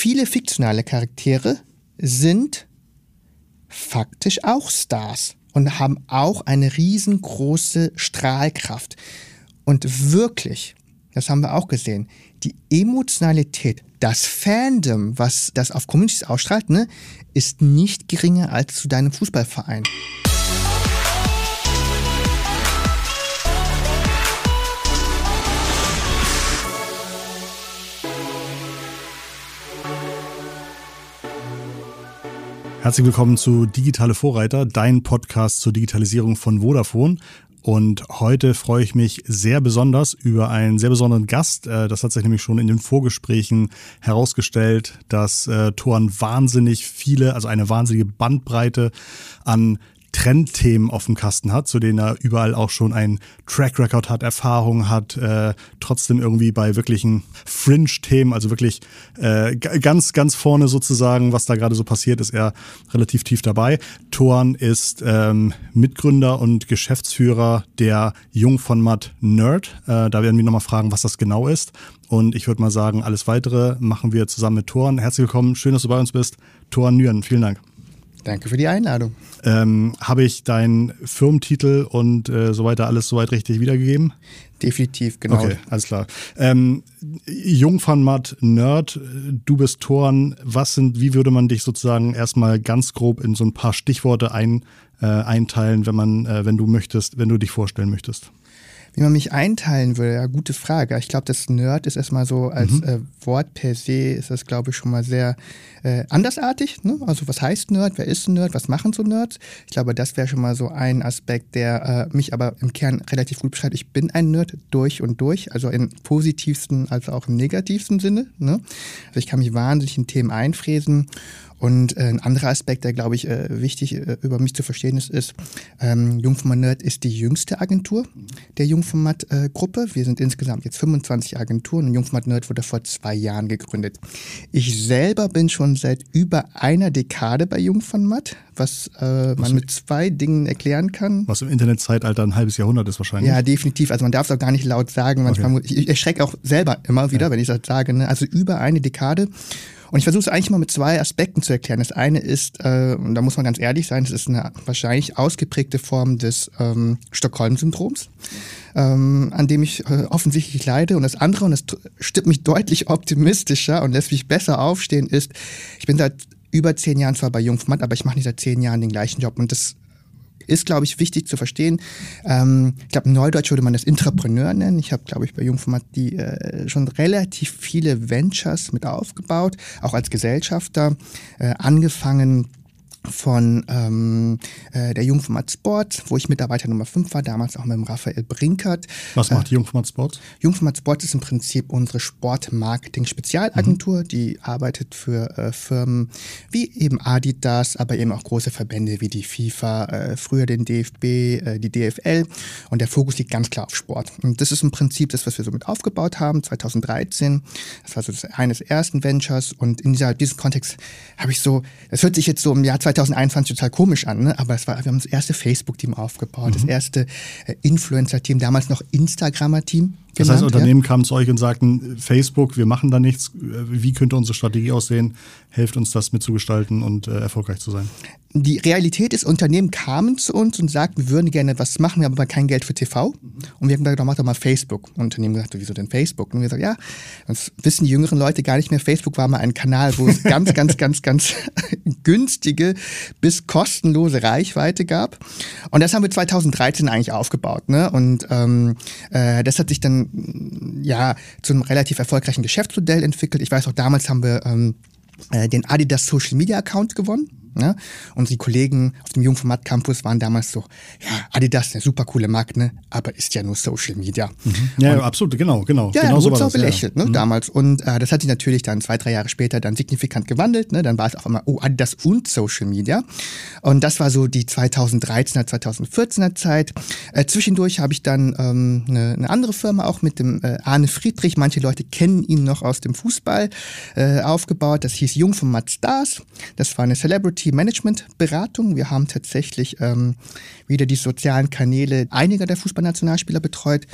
viele fiktionale Charaktere sind faktisch auch Stars und haben auch eine riesengroße Strahlkraft. Und wirklich, das haben wir auch gesehen, die Emotionalität, das Fandom, was das auf Communities ausstrahlt, ne, ist nicht geringer als zu deinem Fußballverein. Herzlich willkommen zu Digitale Vorreiter, dein Podcast zur Digitalisierung von Vodafone. Und heute freue ich mich sehr besonders über einen sehr besonderen Gast. Äh, das hat sich nämlich schon in den Vorgesprächen herausgestellt, dass äh, Toren wahnsinnig viele, also eine wahnsinnige Bandbreite an Trendthemen auf dem Kasten hat, zu denen er überall auch schon einen Track Record hat, Erfahrung hat, äh, trotzdem irgendwie bei wirklichen Fringe-Themen, also wirklich äh, ganz, ganz vorne sozusagen, was da gerade so passiert, ist er relativ tief dabei. Thorn ist ähm, Mitgründer und Geschäftsführer der Jung von Matt Nerd. Äh, da werden wir nochmal fragen, was das genau ist. Und ich würde mal sagen, alles weitere machen wir zusammen mit Thorn. Herzlich willkommen, schön, dass du bei uns bist. Thorn Nüren, vielen Dank. Danke für die Einladung. Ähm, Habe ich deinen Firmentitel und äh, so weiter alles soweit richtig wiedergegeben? Definitiv, genau. Okay, alles klar. Ähm, Jungfernmatt, Nerd, du bist Toren. Was sind, wie würde man dich sozusagen erstmal ganz grob in so ein paar Stichworte ein, äh, einteilen, wenn man, äh, wenn du möchtest, wenn du dich vorstellen möchtest? Wie man mich einteilen würde, ja, gute Frage. Ich glaube, das Nerd ist erstmal so als mhm. äh, Wort per se, ist das, glaube ich, schon mal sehr äh, andersartig. Ne? Also, was heißt Nerd? Wer ist ein Nerd? Was machen so Nerds? Ich glaube, das wäre schon mal so ein Aspekt, der äh, mich aber im Kern relativ gut beschreibt. Ich bin ein Nerd durch und durch, also im positivsten als auch im negativsten Sinne. Ne? Also, ich kann mich wahnsinnig in Themen einfräsen und äh, ein anderer Aspekt, der, glaube ich, äh, wichtig äh, über mich zu verstehen ist, ist, ähm, Jungformat Nerd ist die jüngste Agentur der Jungformat-Gruppe. Wir sind insgesamt jetzt 25 Agenturen und Jungformat Nerd wurde vor zwei Jahren gegründet. Ich selber bin schon seit über einer Dekade bei Jungformat, was äh, man mit zwei Dingen erklären kann. Was im Internetzeitalter ein halbes Jahrhundert ist wahrscheinlich. Ja, definitiv. Also man darf es auch gar nicht laut sagen. Manchmal okay. ich erschrecke auch selber immer wieder, ja. wenn ich das sage. Ne? Also über eine Dekade. Und ich versuche es eigentlich mal mit zwei Aspekten zu erklären. Das eine ist, äh, und da muss man ganz ehrlich sein, das ist eine wahrscheinlich ausgeprägte Form des ähm, Stockholm-Syndroms, ähm, an dem ich äh, offensichtlich leide. Und das andere, und das stimmt mich deutlich optimistischer und lässt mich besser aufstehen, ist, ich bin seit über zehn Jahren zwar bei Jungfmatt, aber ich mache nicht seit zehn Jahren den gleichen Job. Und das ist, glaube ich, wichtig zu verstehen. Ähm, ich glaube, Neudeutsch würde man das Intrapreneur nennen. Ich habe, glaube ich, bei Jungformat die äh, schon relativ viele Ventures mit aufgebaut, auch als Gesellschafter, äh, angefangen von ähm, äh, der Jungformat Sport, wo ich Mitarbeiter Nummer 5 war, damals auch mit dem Raphael Brinkert. Was macht äh, Jungformat Sport? Jungformat Sport ist im Prinzip unsere Sportmarketing-Spezialagentur, mhm. die arbeitet für äh, Firmen wie eben Adidas, aber eben auch große Verbände wie die FIFA, äh, früher den DFB, äh, die DFL und der Fokus liegt ganz klar auf Sport. Und das ist im Prinzip das, was wir so mit aufgebaut haben, 2013. Das war so das eines ersten Ventures und in dieser, diesem Kontext habe ich so, das hört sich jetzt so im Jahr 2021 total komisch an, ne? aber es war, wir haben das erste Facebook-Team aufgebaut, mhm. das erste äh, Influencer-Team, damals noch Instagrammer-Team. Das heißt, Unternehmen ja? kamen zu euch und sagten, Facebook, wir machen da nichts, wie könnte unsere Strategie aussehen? Helft uns das mitzugestalten und äh, erfolgreich zu sein die Realität ist, Unternehmen kamen zu uns und sagten, wir würden gerne was machen, wir haben aber kein Geld für TV. Und wir haben gesagt, mach doch mal Facebook. Und Unternehmen gesagt, wieso denn Facebook? Und wir sagen, ja, das wissen die jüngeren Leute gar nicht mehr. Facebook war mal ein Kanal, wo es ganz, ganz, ganz, ganz günstige bis kostenlose Reichweite gab. Und das haben wir 2013 eigentlich aufgebaut. Ne? Und ähm, äh, das hat sich dann ja zu einem relativ erfolgreichen Geschäftsmodell entwickelt. Ich weiß auch, damals haben wir ähm, äh, den Adidas Social Media Account gewonnen. Ne? Unsere Kollegen auf dem Jungformat Campus waren damals so, ja, Adidas, eine super coole Marke, ne? aber ist ja nur Social Media. Mhm. Ja, und, absolut, genau, genau. Ja, genau so wurde auch belächelt, ja. ne, mhm. damals. Und äh, das hat sich natürlich dann zwei, drei Jahre später dann signifikant gewandelt. Ne? Dann war es auf einmal, oh, Adidas und Social Media. Und das war so die 2013er, 2014er Zeit. Äh, zwischendurch habe ich dann ähm, eine, eine andere Firma auch mit dem äh, Arne Friedrich, manche Leute kennen ihn noch aus dem Fußball, äh, aufgebaut. Das hieß Jungformat Stars. Das war eine Celebrity Management-Beratung. Wir haben tatsächlich ähm, wieder die sozialen Kanäle einiger der Fußballnationalspieler betreut,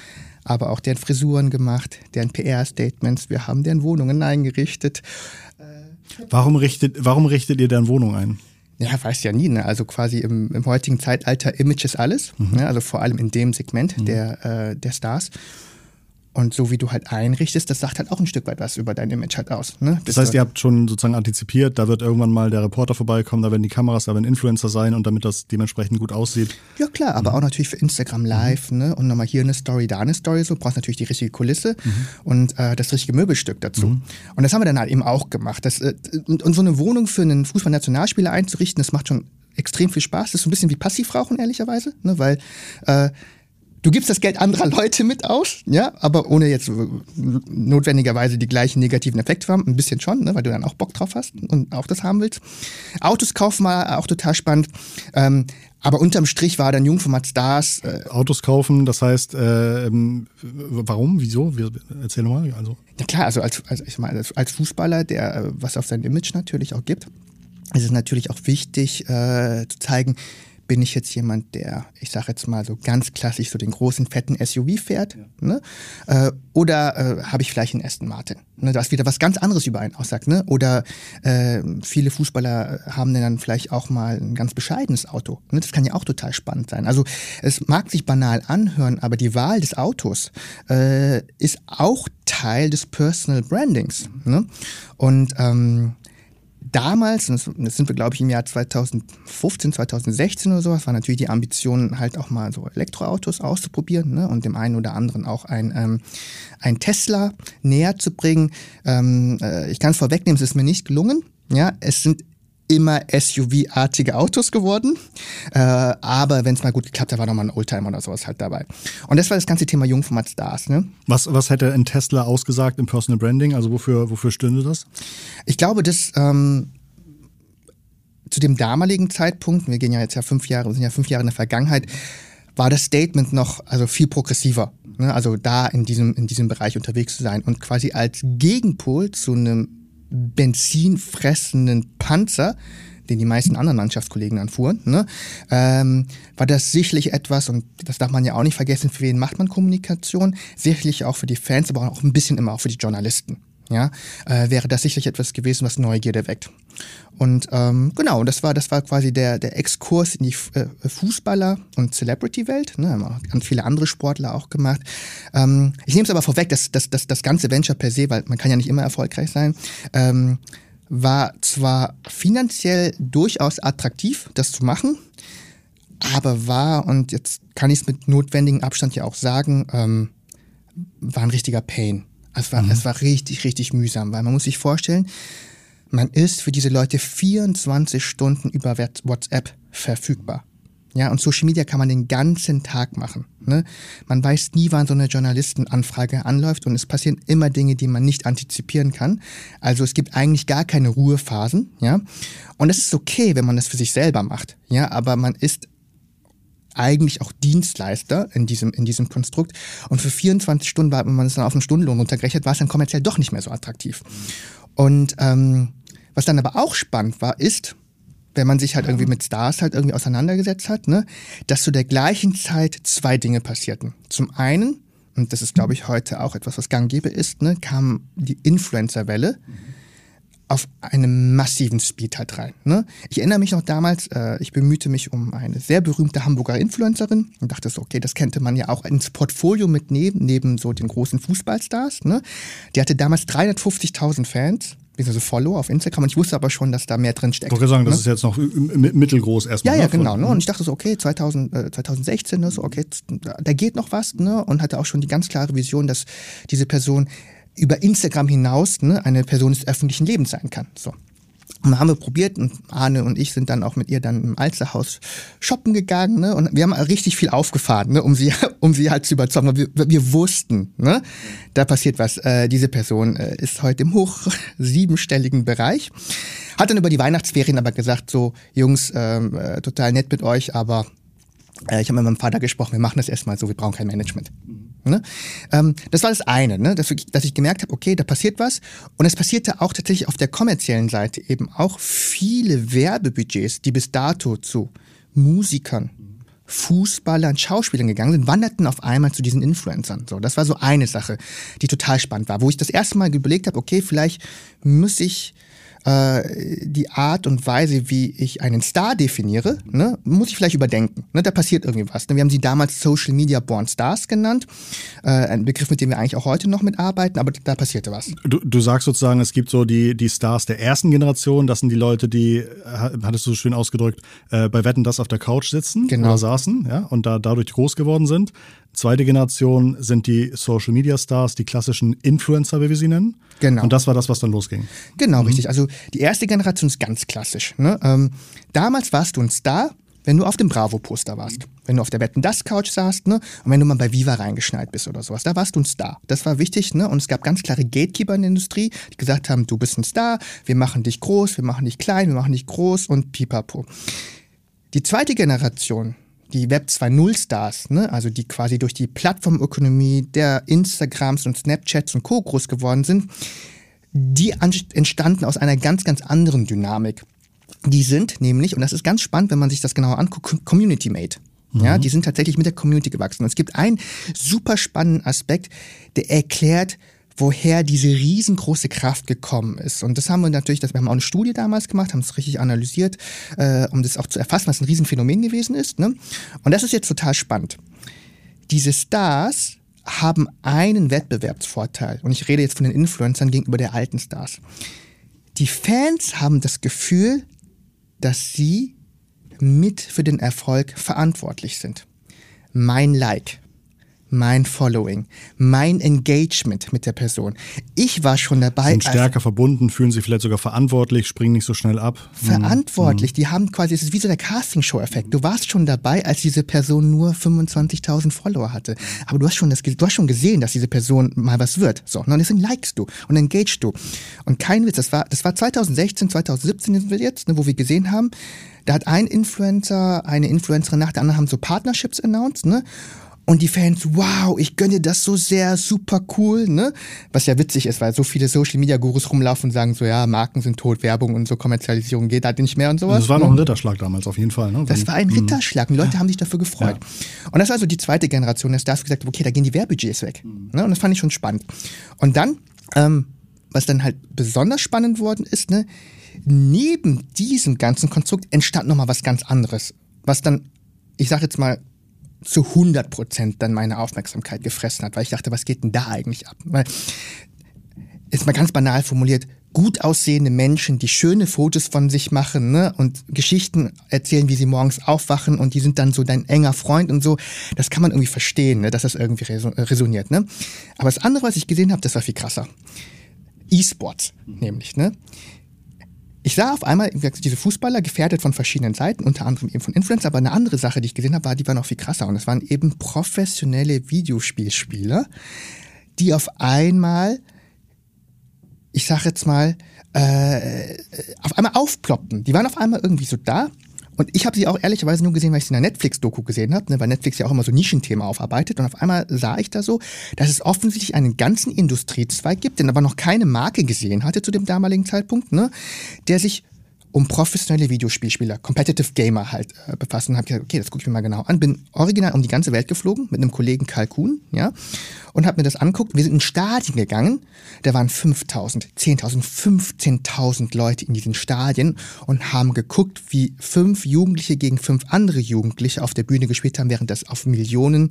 aber auch deren Frisuren gemacht, deren PR-Statements. Wir haben deren Wohnungen eingerichtet. Äh, Warum richtet, warum richtet ihr dann Wohnung ein? Ja, weiß ja nie. Ne? Also quasi im, im heutigen Zeitalter Image ist alles. Mhm. Ne? Also vor allem in dem Segment mhm. der, äh, der Stars. Und so wie du halt einrichtest, das sagt halt auch ein Stück weit was über dein Image halt aus. Ne? Das heißt, ihr habt schon sozusagen antizipiert, da wird irgendwann mal der Reporter vorbeikommen, da werden die Kameras, da werden Influencer sein und damit das dementsprechend gut aussieht. Ja klar, aber mhm. auch natürlich für Instagram mhm. Live, mhm. ne? Und nochmal hier eine Story, da eine Story, so brauchst natürlich die richtige Kulisse mhm. und äh, das richtige Möbelstück dazu. Mhm. Und das haben wir dann halt eben auch gemacht. Das, äh, und, und so eine Wohnung für einen Fußballnationalspieler einzurichten, das macht schon extrem viel Spaß. Das ist so ein bisschen wie Passivrauchen, ehrlicherweise, ne? weil äh, Du gibst das Geld anderer Leute mit aus, ja, aber ohne jetzt notwendigerweise die gleichen negativen Effekte zu haben. Ein bisschen schon, ne, weil du dann auch Bock drauf hast und auch das haben willst. Autos kaufen war auch total spannend. Ähm, aber unterm Strich war dann Jungformat Stars. Äh, Autos kaufen, das heißt, äh, warum, wieso? Erzähl mal. Also. Ja klar, also als, als, ich meine, als Fußballer, der äh, was auf sein Image natürlich auch gibt, ist es natürlich auch wichtig äh, zu zeigen, bin ich jetzt jemand, der, ich sage jetzt mal so ganz klassisch so den großen, fetten SUV fährt? Ja. Ne? Äh, oder äh, habe ich vielleicht einen Aston Martin? Ne? Das wieder was ganz anderes über einen aussagt. Ne? Oder äh, viele Fußballer haben dann vielleicht auch mal ein ganz bescheidenes Auto. Ne? Das kann ja auch total spannend sein. Also es mag sich banal anhören, aber die Wahl des Autos äh, ist auch Teil des Personal Brandings. Ne? Und ähm, damals, und das sind wir, glaube ich, im Jahr 2015, 2016 oder sowas, war natürlich die Ambition, halt auch mal so Elektroautos auszuprobieren ne, und dem einen oder anderen auch ein, ähm, ein Tesla näher zu bringen. Ähm, äh, ich kann es vorwegnehmen, es ist mir nicht gelungen. Ja, es sind immer SUV-artige Autos geworden. Äh, aber wenn es mal gut geklappt hat, war noch mal ein Oldtimer oder sowas halt dabei. Und das war das ganze Thema Jungformat Stars. Ne? Was, was hätte ein Tesla ausgesagt im Personal Branding? Also wofür, wofür stünde das? Ich glaube, dass ähm, zu dem damaligen Zeitpunkt, wir gehen ja jetzt ja fünf Jahre, wir sind ja fünf Jahre in der Vergangenheit, war das Statement noch also viel progressiver. Ne? Also da in diesem, in diesem Bereich unterwegs zu sein und quasi als Gegenpol zu einem benzinfressenden Panzer, den die meisten anderen Mannschaftskollegen anfuhren, ne, ähm, war das sicherlich etwas, und das darf man ja auch nicht vergessen, für wen macht man Kommunikation, sicherlich auch für die Fans, aber auch ein bisschen immer auch für die Journalisten ja, äh, wäre das sicherlich etwas gewesen, was Neugierde weckt. Und ähm, genau, das war, das war quasi der, der Exkurs in die äh, Fußballer- und Celebrity-Welt. Ne, haben ganz viele andere Sportler auch gemacht. Ähm, ich nehme es aber vorweg, dass, dass, dass das ganze Venture per se, weil man kann ja nicht immer erfolgreich sein, ähm, war zwar finanziell durchaus attraktiv, das zu machen, aber war, und jetzt kann ich es mit notwendigem Abstand ja auch sagen, ähm, war ein richtiger Pain. Es war, mhm. es war richtig, richtig mühsam, weil man muss sich vorstellen, man ist für diese Leute 24 Stunden über WhatsApp verfügbar. Ja, und Social Media kann man den ganzen Tag machen. Ne? Man weiß nie, wann so eine Journalistenanfrage anläuft und es passieren immer Dinge, die man nicht antizipieren kann. Also es gibt eigentlich gar keine Ruhephasen, ja. Und das ist okay, wenn man das für sich selber macht, ja, aber man ist eigentlich auch Dienstleister in diesem, in diesem Konstrukt. Und für 24 Stunden, wenn man es dann auf einen Stundenlohn runtergerechnet, war es dann kommerziell doch nicht mehr so attraktiv. Und ähm, was dann aber auch spannend war, ist, wenn man sich halt irgendwie mit Stars halt irgendwie auseinandergesetzt hat, ne, dass zu der gleichen Zeit zwei Dinge passierten. Zum einen, und das ist glaube ich heute auch etwas, was gang gäbe ist, ne, kam die Influencer-Welle. Mhm auf einem massiven Speed halt rein. Ne? Ich erinnere mich noch damals, äh, ich bemühte mich um eine sehr berühmte Hamburger Influencerin und dachte so, okay, das könnte man ja auch ins Portfolio mitnehmen, neben so den großen Fußballstars. Ne? Die hatte damals 350.000 Fans, beziehungsweise Follow auf Instagram und ich wusste aber schon, dass da mehr drin steckt. Ich wollte sagen, das ne? ist jetzt noch mittelgroß erstmal. Ja, ja, ne? genau. Ne? Und ich dachte so, okay, 2000, äh, 2016, ne? so, okay, da geht noch was ne? und hatte auch schon die ganz klare Vision, dass diese Person über Instagram hinaus ne, eine Person des öffentlichen Lebens sein kann. So. Und haben wir probiert und Arne und ich sind dann auch mit ihr dann im Alsterhaus shoppen gegangen ne? und wir haben richtig viel aufgefahren, ne? um, sie, um sie halt zu überzeugen. Wir, wir wussten, ne? da passiert was. Äh, diese Person äh, ist heute im hoch siebenstelligen Bereich. Hat dann über die Weihnachtsferien aber gesagt, so Jungs, ähm, äh, total nett mit euch, aber äh, ich habe mit meinem Vater gesprochen, wir machen das erstmal so, wir brauchen kein Management. Ne? Ähm, das war das eine, ne? dass, dass ich gemerkt habe, okay, da passiert was. Und es passierte auch tatsächlich auf der kommerziellen Seite eben auch viele Werbebudgets, die bis dato zu Musikern, Fußballern, Schauspielern gegangen sind, wanderten auf einmal zu diesen Influencern. So, das war so eine Sache, die total spannend war, wo ich das erste Mal überlegt habe, okay, vielleicht muss ich äh, die Art und Weise, wie ich einen Star definiere, ne, muss ich vielleicht überdenken. Ne, da passiert irgendwie was. Ne? Wir haben sie damals Social Media Born Stars genannt. Äh, ein Begriff, mit dem wir eigentlich auch heute noch mitarbeiten, aber da passierte was. Du, du sagst sozusagen, es gibt so die, die Stars der ersten Generation, das sind die Leute, die, hattest du so schön ausgedrückt, äh, bei Wetten das auf der Couch sitzen genau. oder saßen, ja, und da dadurch groß geworden sind. Zweite Generation sind die Social Media Stars, die klassischen Influencer, wie wir sie nennen. Genau. Und das war das, was dann losging. Genau, mhm. richtig. Also die erste Generation ist ganz klassisch. Ne? Ähm, damals warst du ein Star, wenn du auf dem Bravo-Poster warst. Wenn du auf der Wetten das Couch saßt, ne? Und wenn du mal bei Viva reingeschneit bist oder sowas, da warst du ein Star. Das war wichtig, ne? Und es gab ganz klare Gatekeeper in der Industrie, die gesagt haben, du bist ein Star, wir machen dich groß, wir machen dich klein, wir machen dich groß und pipapo. Die zweite Generation, die Web 2.0 Stars, ne, also die quasi durch die Plattformökonomie der Instagrams und Snapchats und Co. groß geworden sind, die entstanden aus einer ganz, ganz anderen Dynamik. Die sind nämlich, und das ist ganz spannend, wenn man sich das genauer anguckt, Community-Made. Ja, mhm. die sind tatsächlich mit der Community gewachsen. Und es gibt einen super spannenden Aspekt, der erklärt, woher diese riesengroße Kraft gekommen ist. Und das haben wir natürlich, das, wir haben auch eine Studie damals gemacht, haben es richtig analysiert, äh, um das auch zu erfassen, was ein Riesenphänomen gewesen ist. Ne? Und das ist jetzt total spannend. Diese Stars haben einen Wettbewerbsvorteil. Und ich rede jetzt von den Influencern gegenüber der alten Stars. Die Fans haben das Gefühl, dass sie mit für den Erfolg verantwortlich sind. Mein Like, mein Following, mein Engagement mit der Person. Ich war schon dabei. Sind stärker verbunden, fühlen sich vielleicht sogar verantwortlich, springen nicht so schnell ab. Verantwortlich. Mhm. Die haben quasi, es ist wie so der Castingshow-Effekt. Du warst schon dabei, als diese Person nur 25.000 Follower hatte. Aber du hast schon das, du hast schon gesehen, dass diese Person mal was wird. So. Und deswegen likest du und engagest du. Und kein Witz, das war, das war 2016, 2017 sind wir jetzt, ne, wo wir gesehen haben, da hat ein Influencer, eine Influencerin nach der anderen haben so Partnerships announced, ne? Und die Fans, wow, ich gönne das so sehr, super cool, ne? Was ja witzig ist, weil so viele Social Media Gurus rumlaufen und sagen so, ja, Marken sind tot, Werbung und so Kommerzialisierung geht halt nicht mehr und sowas. Das war noch ein? Ritterschlag damals auf jeden Fall, ne? Das war ein mhm. Ritterschlag. Und die Leute haben sich dafür gefreut. Ja. Und das war also die zweite Generation der Stars gesagt, okay, da gehen die Werbudgets weg. Mhm. Ne? Und das fand ich schon spannend. Und dann, ähm, was dann halt besonders spannend worden ist, ne? Neben diesem ganzen Konstrukt entstand nochmal was ganz anderes. Was dann, ich sag jetzt mal, zu 100 Prozent dann meine Aufmerksamkeit gefressen hat, weil ich dachte, was geht denn da eigentlich ab? Weil, ist mal ganz banal formuliert, gut aussehende Menschen, die schöne Fotos von sich machen ne, und Geschichten erzählen, wie sie morgens aufwachen und die sind dann so dein enger Freund und so, das kann man irgendwie verstehen, ne, dass das irgendwie resoniert. Ne? Aber das andere, was ich gesehen habe, das war viel krasser. E-Sports nämlich. Ne? Ich sah auf einmal diese Fußballer gefährdet von verschiedenen Seiten, unter anderem eben von Influencer, aber eine andere Sache, die ich gesehen habe, war, die war noch viel krasser. Und das waren eben professionelle Videospielspieler, die auf einmal, ich sag jetzt mal, äh, auf einmal aufploppten. Die waren auf einmal irgendwie so da und ich habe sie auch ehrlicherweise nur gesehen, weil ich sie in der Netflix-Doku gesehen habe, ne, weil Netflix ja auch immer so Nischenthemen aufarbeitet. Und auf einmal sah ich da so, dass es offensichtlich einen ganzen Industriezweig gibt, den aber noch keine Marke gesehen hatte zu dem damaligen Zeitpunkt, ne, der sich um professionelle Videospielspieler, Competitive Gamer halt äh, befassen und habe gesagt, okay, das gucke ich mir mal genau an. Bin original um die ganze Welt geflogen mit einem Kollegen Kalkun, ja, und habe mir das anguckt. Wir sind in Stadien gegangen, da waren 5000, 10.000, 15.000 Leute in diesen Stadien und haben geguckt, wie fünf Jugendliche gegen fünf andere Jugendliche auf der Bühne gespielt haben, während das auf Millionen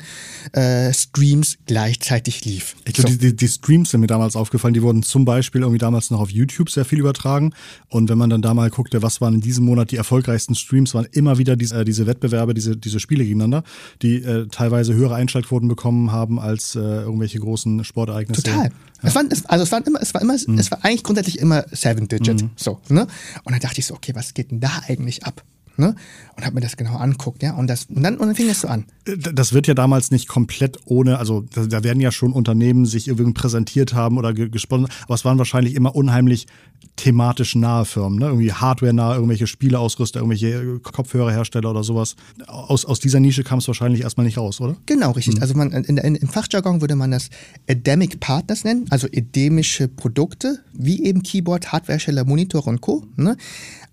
äh, Streams gleichzeitig lief. Ich glaube, so. die, die Streams sind mir damals aufgefallen, die wurden zum Beispiel irgendwie damals noch auf YouTube sehr viel übertragen und wenn man dann da mal guckt, anguckte, was waren in diesem Monat die erfolgreichsten Streams, waren immer wieder diese, äh, diese Wettbewerbe, diese, diese Spiele gegeneinander, die äh, teilweise höhere Einschaltquoten bekommen haben als äh, irgendwelche großen Sportereignisse. Total. Ja. Es waren, es, also es waren immer, es war immer, mhm. es war eigentlich grundsätzlich immer Seven Digit. Mhm. So, ne? Und dann dachte ich so, okay, was geht denn da eigentlich ab? ne? Und habe mir das genau anguckt, ja. Und, das, und, dann, und dann fing das so an. Das wird ja damals nicht komplett ohne, also da, da werden ja schon Unternehmen sich irgendwie präsentiert haben oder gesponnen, aber es waren wahrscheinlich immer unheimlich thematisch nahe Firmen, ne? Irgendwie Hardware nahe, irgendwelche Spieleausrüster, irgendwelche Kopfhörerhersteller oder sowas. Aus, aus dieser Nische kam es wahrscheinlich erstmal nicht raus, oder? Genau, richtig. Mhm. Also man, in, in, im Fachjargon würde man das Endemic Partners nennen, also endemische Produkte, wie eben Keyboard, Hardwarehersteller, Monitor und Co. Ne?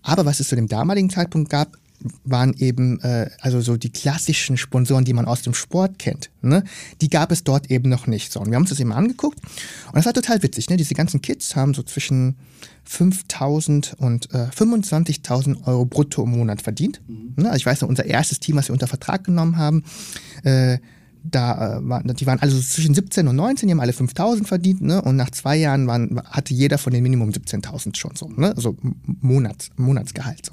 Aber was es zu dem damaligen Zeitpunkt gab, waren eben äh, also so die klassischen Sponsoren, die man aus dem Sport kennt. Ne? Die gab es dort eben noch nicht. So, und wir haben uns das eben angeguckt und das war total witzig. Ne? Diese ganzen Kids haben so zwischen 5.000 und äh, 25.000 Euro brutto im Monat verdient. Mhm. Ne? Also ich weiß noch, unser erstes Team, was wir unter Vertrag genommen haben, äh, da äh, waren, die waren also zwischen 17 und 19, die haben alle 5000 verdient, ne? Und nach zwei Jahren waren, hatte jeder von den Minimum 17.000 schon so, ne? Also Monats, Monatsgehalt so.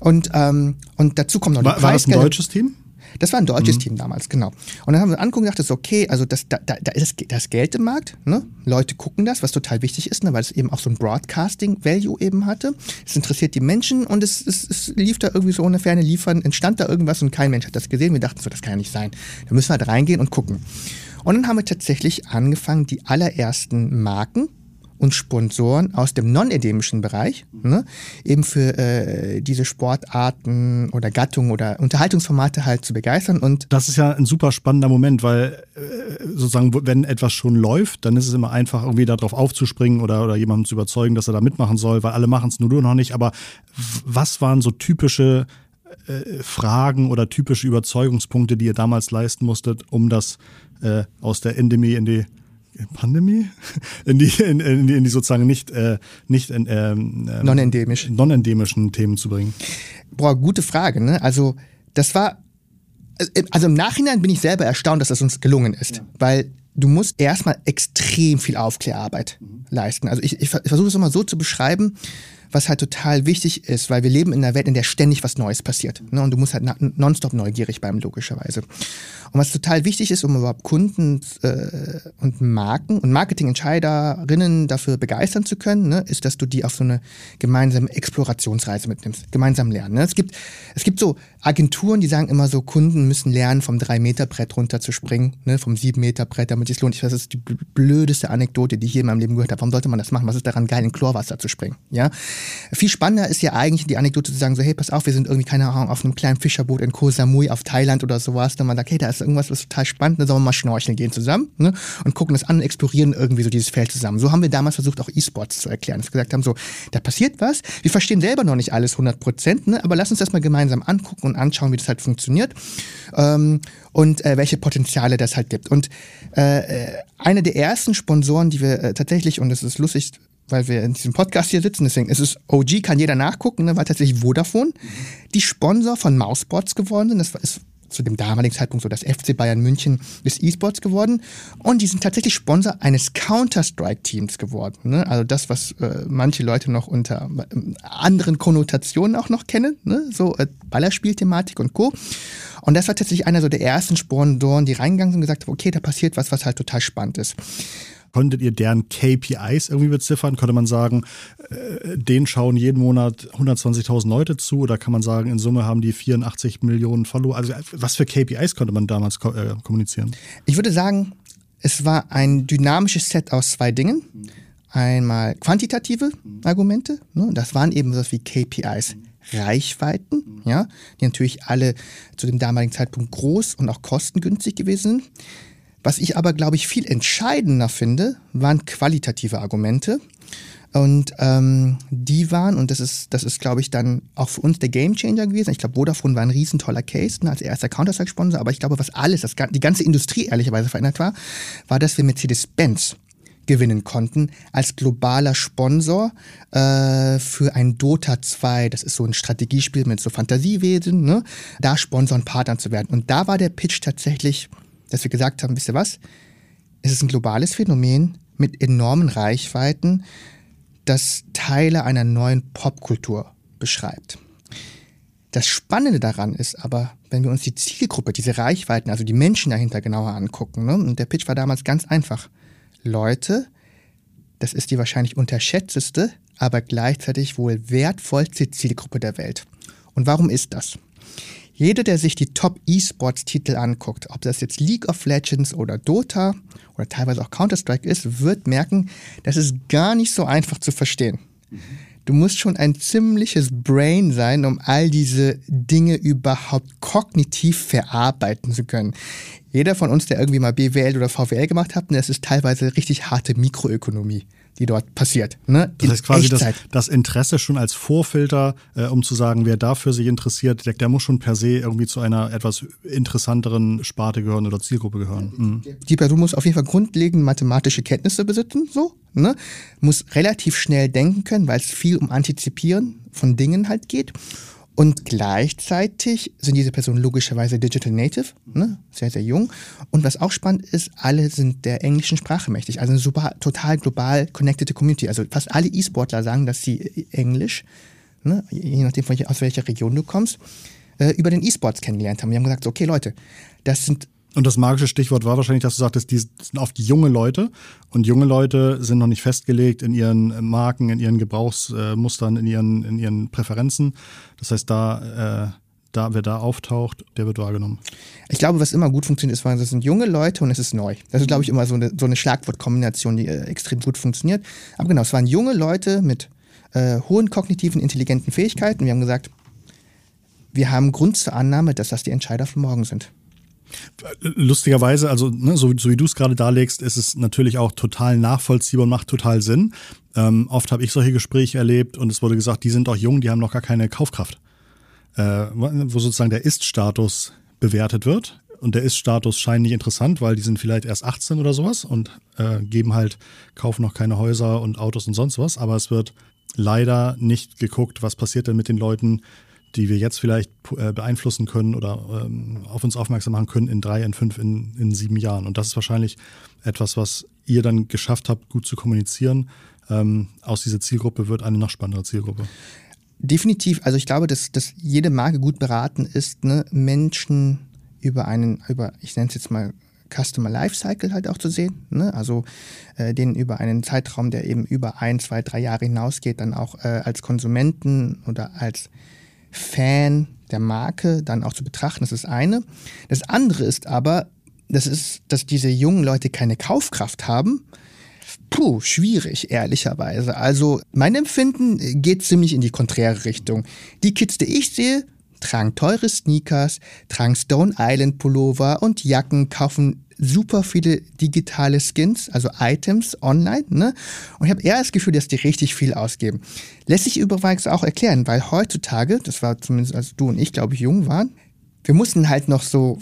Und, ähm, und dazu kommt noch war, die War das ein deutsches Team? Das war ein deutsches mhm. Team damals, genau. Und dann haben wir angeguckt und gedacht, das ist okay, also das, da, da ist das Geld im Markt, ne? Leute gucken das, was total wichtig ist, ne? weil es eben auch so ein Broadcasting-Value eben hatte. Es interessiert die Menschen und es, es, es lief da irgendwie so ohne Ferne liefern, entstand da irgendwas und kein Mensch hat das gesehen. Wir dachten so, das kann ja nicht sein. Da müssen wir halt reingehen und gucken. Und dann haben wir tatsächlich angefangen, die allerersten Marken und Sponsoren aus dem non-endemischen Bereich, ne, eben für äh, diese Sportarten oder Gattungen oder Unterhaltungsformate halt zu begeistern. Und das ist ja ein super spannender Moment, weil äh, sozusagen, wenn etwas schon läuft, dann ist es immer einfach, irgendwie darauf aufzuspringen oder, oder jemanden zu überzeugen, dass er da mitmachen soll, weil alle machen es nur du noch nicht. Aber was waren so typische äh, Fragen oder typische Überzeugungspunkte, die ihr damals leisten musstet, um das äh, aus der Endemie in die Pandemie in die, in, in, die, in die sozusagen nicht, äh, nicht ähm, ähm, non-endemisch. non-endemischen Themen zu bringen? Boah, gute Frage. Ne? Also das war, äh, also im Nachhinein bin ich selber erstaunt, dass das uns gelungen ist, ja. weil du musst erstmal extrem viel Aufklärarbeit mhm. leisten. Also ich, ich, ich versuche es immer so zu beschreiben, was halt total wichtig ist, weil wir leben in einer Welt, in der ständig was Neues passiert. Ne? Und du musst halt nonstop neugierig bleiben, logischerweise. Und was total wichtig ist, um überhaupt Kunden äh, und Marken und Marketingentscheiderinnen dafür begeistern zu können, ne, ist, dass du die auf so eine gemeinsame Explorationsreise mitnimmst, gemeinsam lernen. Ne? Es, gibt, es gibt so Agenturen, die sagen immer so, Kunden müssen lernen, vom 3-Meter-Brett runterzuspringen, ne, vom 7-Meter-Brett, damit es lohnt. Ich weiß, das ist die blödeste Anekdote, die ich je in meinem Leben gehört habe. Warum sollte man das machen? Was ist daran geil, in Chlorwasser zu springen? Ja? Viel spannender ist ja eigentlich die Anekdote zu sagen, so, hey, pass auf, wir sind irgendwie, keine Ahnung, auf einem kleinen Fischerboot in Koh Samui auf Thailand oder sowas. Und man sagt, hey, da ist irgendwas, was total spannend, da sollen wir mal schnorcheln gehen zusammen ne? und gucken das an und explorieren irgendwie so dieses Feld zusammen. So haben wir damals versucht, auch E-Sports zu erklären. Dass wir gesagt haben, so, da passiert was. Wir verstehen selber noch nicht alles 100 Prozent, ne? aber lass uns das mal gemeinsam angucken und anschauen, wie das halt funktioniert. Ähm, und äh, welche Potenziale das halt gibt. Und äh, äh eine der ersten Sponsoren, die wir äh, tatsächlich, und das ist lustig, weil wir in diesem Podcast hier sitzen, deswegen ist es OG, kann jeder nachgucken, ne, war tatsächlich Vodafone, die Sponsor von Mousebots geworden sind. Das ist zu dem damaligen Zeitpunkt so das FC Bayern München des E-Sports geworden. Und die sind tatsächlich Sponsor eines Counter-Strike-Teams geworden. Ne? Also das, was äh, manche Leute noch unter äh, anderen Konnotationen auch noch kennen, ne? so äh, Ballerspielthematik und Co. Und das war tatsächlich einer so der ersten Sponsoren, die reingegangen sind und gesagt haben, okay, da passiert was, was halt total spannend ist. Konntet ihr deren KPIs irgendwie beziffern? Könnte man sagen, äh, denen schauen jeden Monat 120.000 Leute zu? Oder kann man sagen, in Summe haben die 84 Millionen Follower? Also was für KPIs konnte man damals ko äh, kommunizieren? Ich würde sagen, es war ein dynamisches Set aus zwei Dingen. Einmal quantitative Argumente, ne? das waren eben so wie KPIs. Reichweiten, ja, die natürlich alle zu dem damaligen Zeitpunkt groß und auch kostengünstig gewesen sind. Was ich aber, glaube ich, viel entscheidender finde, waren qualitative Argumente. Und ähm, die waren, und das ist, das ist, glaube ich, dann auch für uns der Gamechanger gewesen. Ich glaube, Vodafone war ein riesentoller Case ne, als erster Counter-Strike-Sponsor, aber ich glaube, was alles, das, die ganze Industrie ehrlicherweise verändert war, war, dass wir Mercedes-Benz gewinnen konnten als globaler Sponsor äh, für ein Dota 2. Das ist so ein Strategiespiel mit so Fantasiewesen, ne? da Sponsor und Partner zu werden. Und da war der Pitch tatsächlich dass wir gesagt haben, wisst ihr was? Es ist ein globales Phänomen mit enormen Reichweiten, das Teile einer neuen Popkultur beschreibt. Das Spannende daran ist aber, wenn wir uns die Zielgruppe, diese Reichweiten, also die Menschen dahinter genauer angucken, ne? und der Pitch war damals ganz einfach. Leute, das ist die wahrscheinlich unterschätzteste, aber gleichzeitig wohl wertvollste Zielgruppe der Welt. Und warum ist das? Jeder, der sich die Top-E-Sports-Titel anguckt, ob das jetzt League of Legends oder Dota oder teilweise auch Counter-Strike ist, wird merken, das ist gar nicht so einfach zu verstehen. Du musst schon ein ziemliches Brain sein, um all diese Dinge überhaupt kognitiv verarbeiten zu können. Jeder von uns, der irgendwie mal BWL oder VWL gemacht hat, das ist teilweise richtig harte Mikroökonomie die dort passiert. Ne? Das heißt quasi das, das, Interesse schon als Vorfilter, äh, um zu sagen, wer dafür sich interessiert, der, der, muss schon per se irgendwie zu einer etwas interessanteren Sparte gehören oder Zielgruppe gehören. Mhm. Die Person muss auf jeden Fall grundlegend mathematische Kenntnisse besitzen, so, ne? muss relativ schnell denken können, weil es viel um Antizipieren von Dingen halt geht. Und gleichzeitig sind diese Personen logischerweise Digital Native, ne? sehr, sehr jung. Und was auch spannend ist, alle sind der englischen Sprache mächtig. Also eine super, total global connected Community. Also fast alle E-Sportler sagen, dass sie Englisch, ne? je nachdem, aus welcher Region du kommst, äh, über den E-Sports kennengelernt haben. Wir haben gesagt, okay Leute, das sind und das magische Stichwort war wahrscheinlich, dass du sagtest, die sind oft junge Leute und junge Leute sind noch nicht festgelegt in ihren Marken, in ihren Gebrauchsmustern, in ihren, in ihren Präferenzen. Das heißt, da, äh, da, wer da auftaucht, der wird wahrgenommen. Ich glaube, was immer gut funktioniert, ist, das sind junge Leute und es ist neu. Das ist, glaube ich, immer so eine, so eine Schlagwortkombination, die äh, extrem gut funktioniert. Aber genau, es waren junge Leute mit äh, hohen kognitiven, intelligenten Fähigkeiten. Wir haben gesagt, wir haben Grund zur Annahme, dass das die Entscheider von morgen sind. Lustigerweise, also ne, so, so, wie du es gerade darlegst, ist es natürlich auch total nachvollziehbar und macht total Sinn. Ähm, oft habe ich solche Gespräche erlebt und es wurde gesagt, die sind doch jung, die haben noch gar keine Kaufkraft. Äh, wo sozusagen der Ist-Status bewertet wird. Und der Ist-Status scheint nicht interessant, weil die sind vielleicht erst 18 oder sowas und äh, geben halt, kaufen noch keine Häuser und Autos und sonst was. Aber es wird leider nicht geguckt, was passiert denn mit den Leuten, die wir jetzt vielleicht äh, beeinflussen können oder ähm, auf uns aufmerksam machen können in drei, in fünf, in, in sieben Jahren. Und das ist wahrscheinlich etwas, was ihr dann geschafft habt, gut zu kommunizieren. Ähm, aus dieser Zielgruppe wird eine noch spannendere Zielgruppe. Definitiv. Also ich glaube, dass, dass jede Marke gut beraten ist, ne, Menschen über einen, über, ich nenne es jetzt mal Customer Lifecycle halt auch zu sehen. Ne? Also äh, den über einen Zeitraum, der eben über ein, zwei, drei Jahre hinausgeht, dann auch äh, als Konsumenten oder als Fan der Marke dann auch zu betrachten. Das ist eine. Das andere ist aber, das ist, dass diese jungen Leute keine Kaufkraft haben. Puh, schwierig, ehrlicherweise. Also mein Empfinden geht ziemlich in die konträre Richtung. Die Kids, die ich sehe, tragen teure Sneakers, tragen Stone Island Pullover und Jacken, kaufen super viele digitale Skins, also Items online. Ne? Und ich habe eher das Gefühl, dass die richtig viel ausgeben. Lässt sich übrigens auch erklären, weil heutzutage, das war zumindest als du und ich, glaube ich, jung waren, wir mussten halt noch so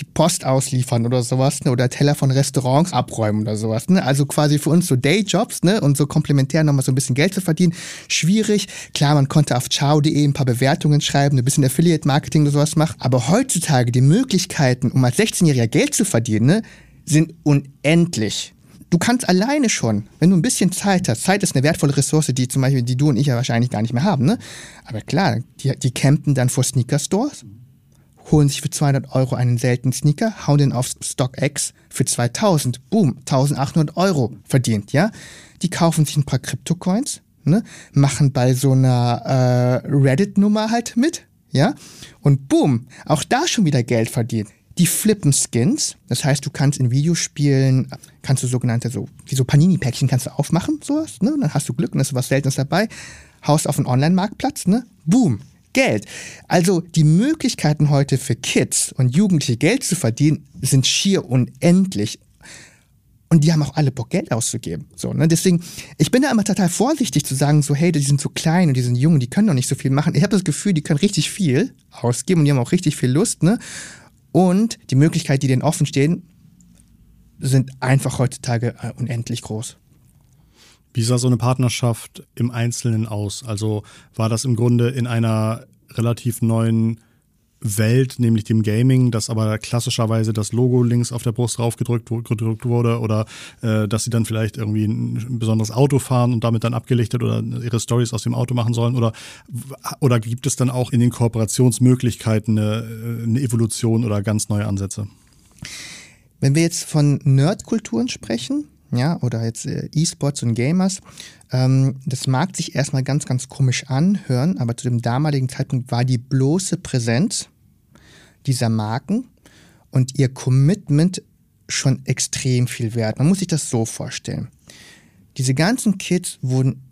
die Post ausliefern oder sowas, ne? oder Teller von Restaurants abräumen oder sowas. Ne? Also quasi für uns so Dayjobs ne? und so komplementär nochmal so ein bisschen Geld zu verdienen. Schwierig. Klar, man konnte auf ciao.de ein paar Bewertungen schreiben, ein bisschen Affiliate-Marketing oder sowas machen. Aber heutzutage die Möglichkeiten, um als 16-Jähriger Geld zu verdienen, ne? sind unendlich. Du kannst alleine schon, wenn du ein bisschen Zeit hast, Zeit ist eine wertvolle Ressource, die zum Beispiel, die du und ich ja wahrscheinlich gar nicht mehr haben, ne? Aber klar, die, die campen dann vor Sneaker-Stores holen sich für 200 Euro einen seltenen Sneaker, hauen den auf StockX für 2000, boom, 1800 Euro verdient, ja. Die kaufen sich ein paar Kryptocoins, ne, machen bei so einer äh, Reddit-Nummer halt mit, ja, und boom, auch da schon wieder Geld verdient. Die flippen Skins, das heißt, du kannst in Videospielen, kannst du sogenannte, so, wie so Panini-Päckchen kannst du aufmachen, sowas, ne, dann hast du Glück und ist was Seltenes dabei, haust auf einen Online-Marktplatz, ne, boom, Geld. Also die Möglichkeiten heute für Kids und Jugendliche Geld zu verdienen sind schier unendlich. Und die haben auch alle Bock, Geld auszugeben. So, ne? Deswegen, ich bin da immer total vorsichtig zu sagen, so, hey, die sind so klein und die sind jung, die können doch nicht so viel machen. Ich habe das Gefühl, die können richtig viel ausgeben und die haben auch richtig viel Lust, ne? Und die Möglichkeiten, die denen offen stehen, sind einfach heutzutage äh, unendlich groß. Wie sah so eine Partnerschaft im Einzelnen aus? Also war das im Grunde in einer relativ neuen Welt, nämlich dem Gaming, dass aber klassischerweise das Logo links auf der Brust draufgedrückt gedrückt wurde oder äh, dass sie dann vielleicht irgendwie ein besonderes Auto fahren und damit dann abgelichtet oder ihre Stories aus dem Auto machen sollen oder oder gibt es dann auch in den Kooperationsmöglichkeiten eine, eine Evolution oder ganz neue Ansätze? Wenn wir jetzt von Nerdkulturen sprechen, ja, oder jetzt äh, E-Sports und Gamers. Ähm, das mag sich erstmal ganz, ganz komisch anhören, aber zu dem damaligen Zeitpunkt war die bloße Präsenz dieser Marken und ihr Commitment schon extrem viel wert. Man muss sich das so vorstellen. Diese ganzen Kids wurden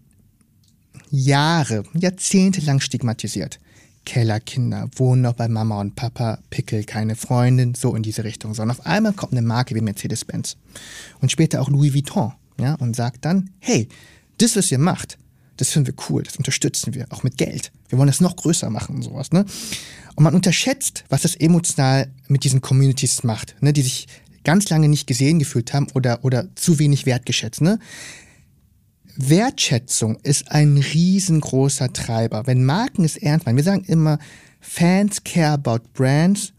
Jahre, Jahrzehnte lang stigmatisiert. Kellerkinder, wohnen noch bei Mama und Papa, Pickel, keine Freundin, so in diese Richtung. Sondern auf einmal kommt eine Marke wie Mercedes-Benz. Und später auch Louis Vuitton. ja, und sagt dann, hey, das, was ihr macht, das finden wir cool, das unterstützen wir, auch mit Geld. Wir wollen das noch größer machen und sowas. Ne? Und man unterschätzt, was das emotional mit diesen Communities macht, ne? die sich ganz lange nicht gesehen gefühlt haben oder, oder zu wenig wertgeschätzt. Ne? Wertschätzung ist ein riesengroßer Treiber. Wenn Marken es ernst meinen, wir sagen immer, Fans care about brands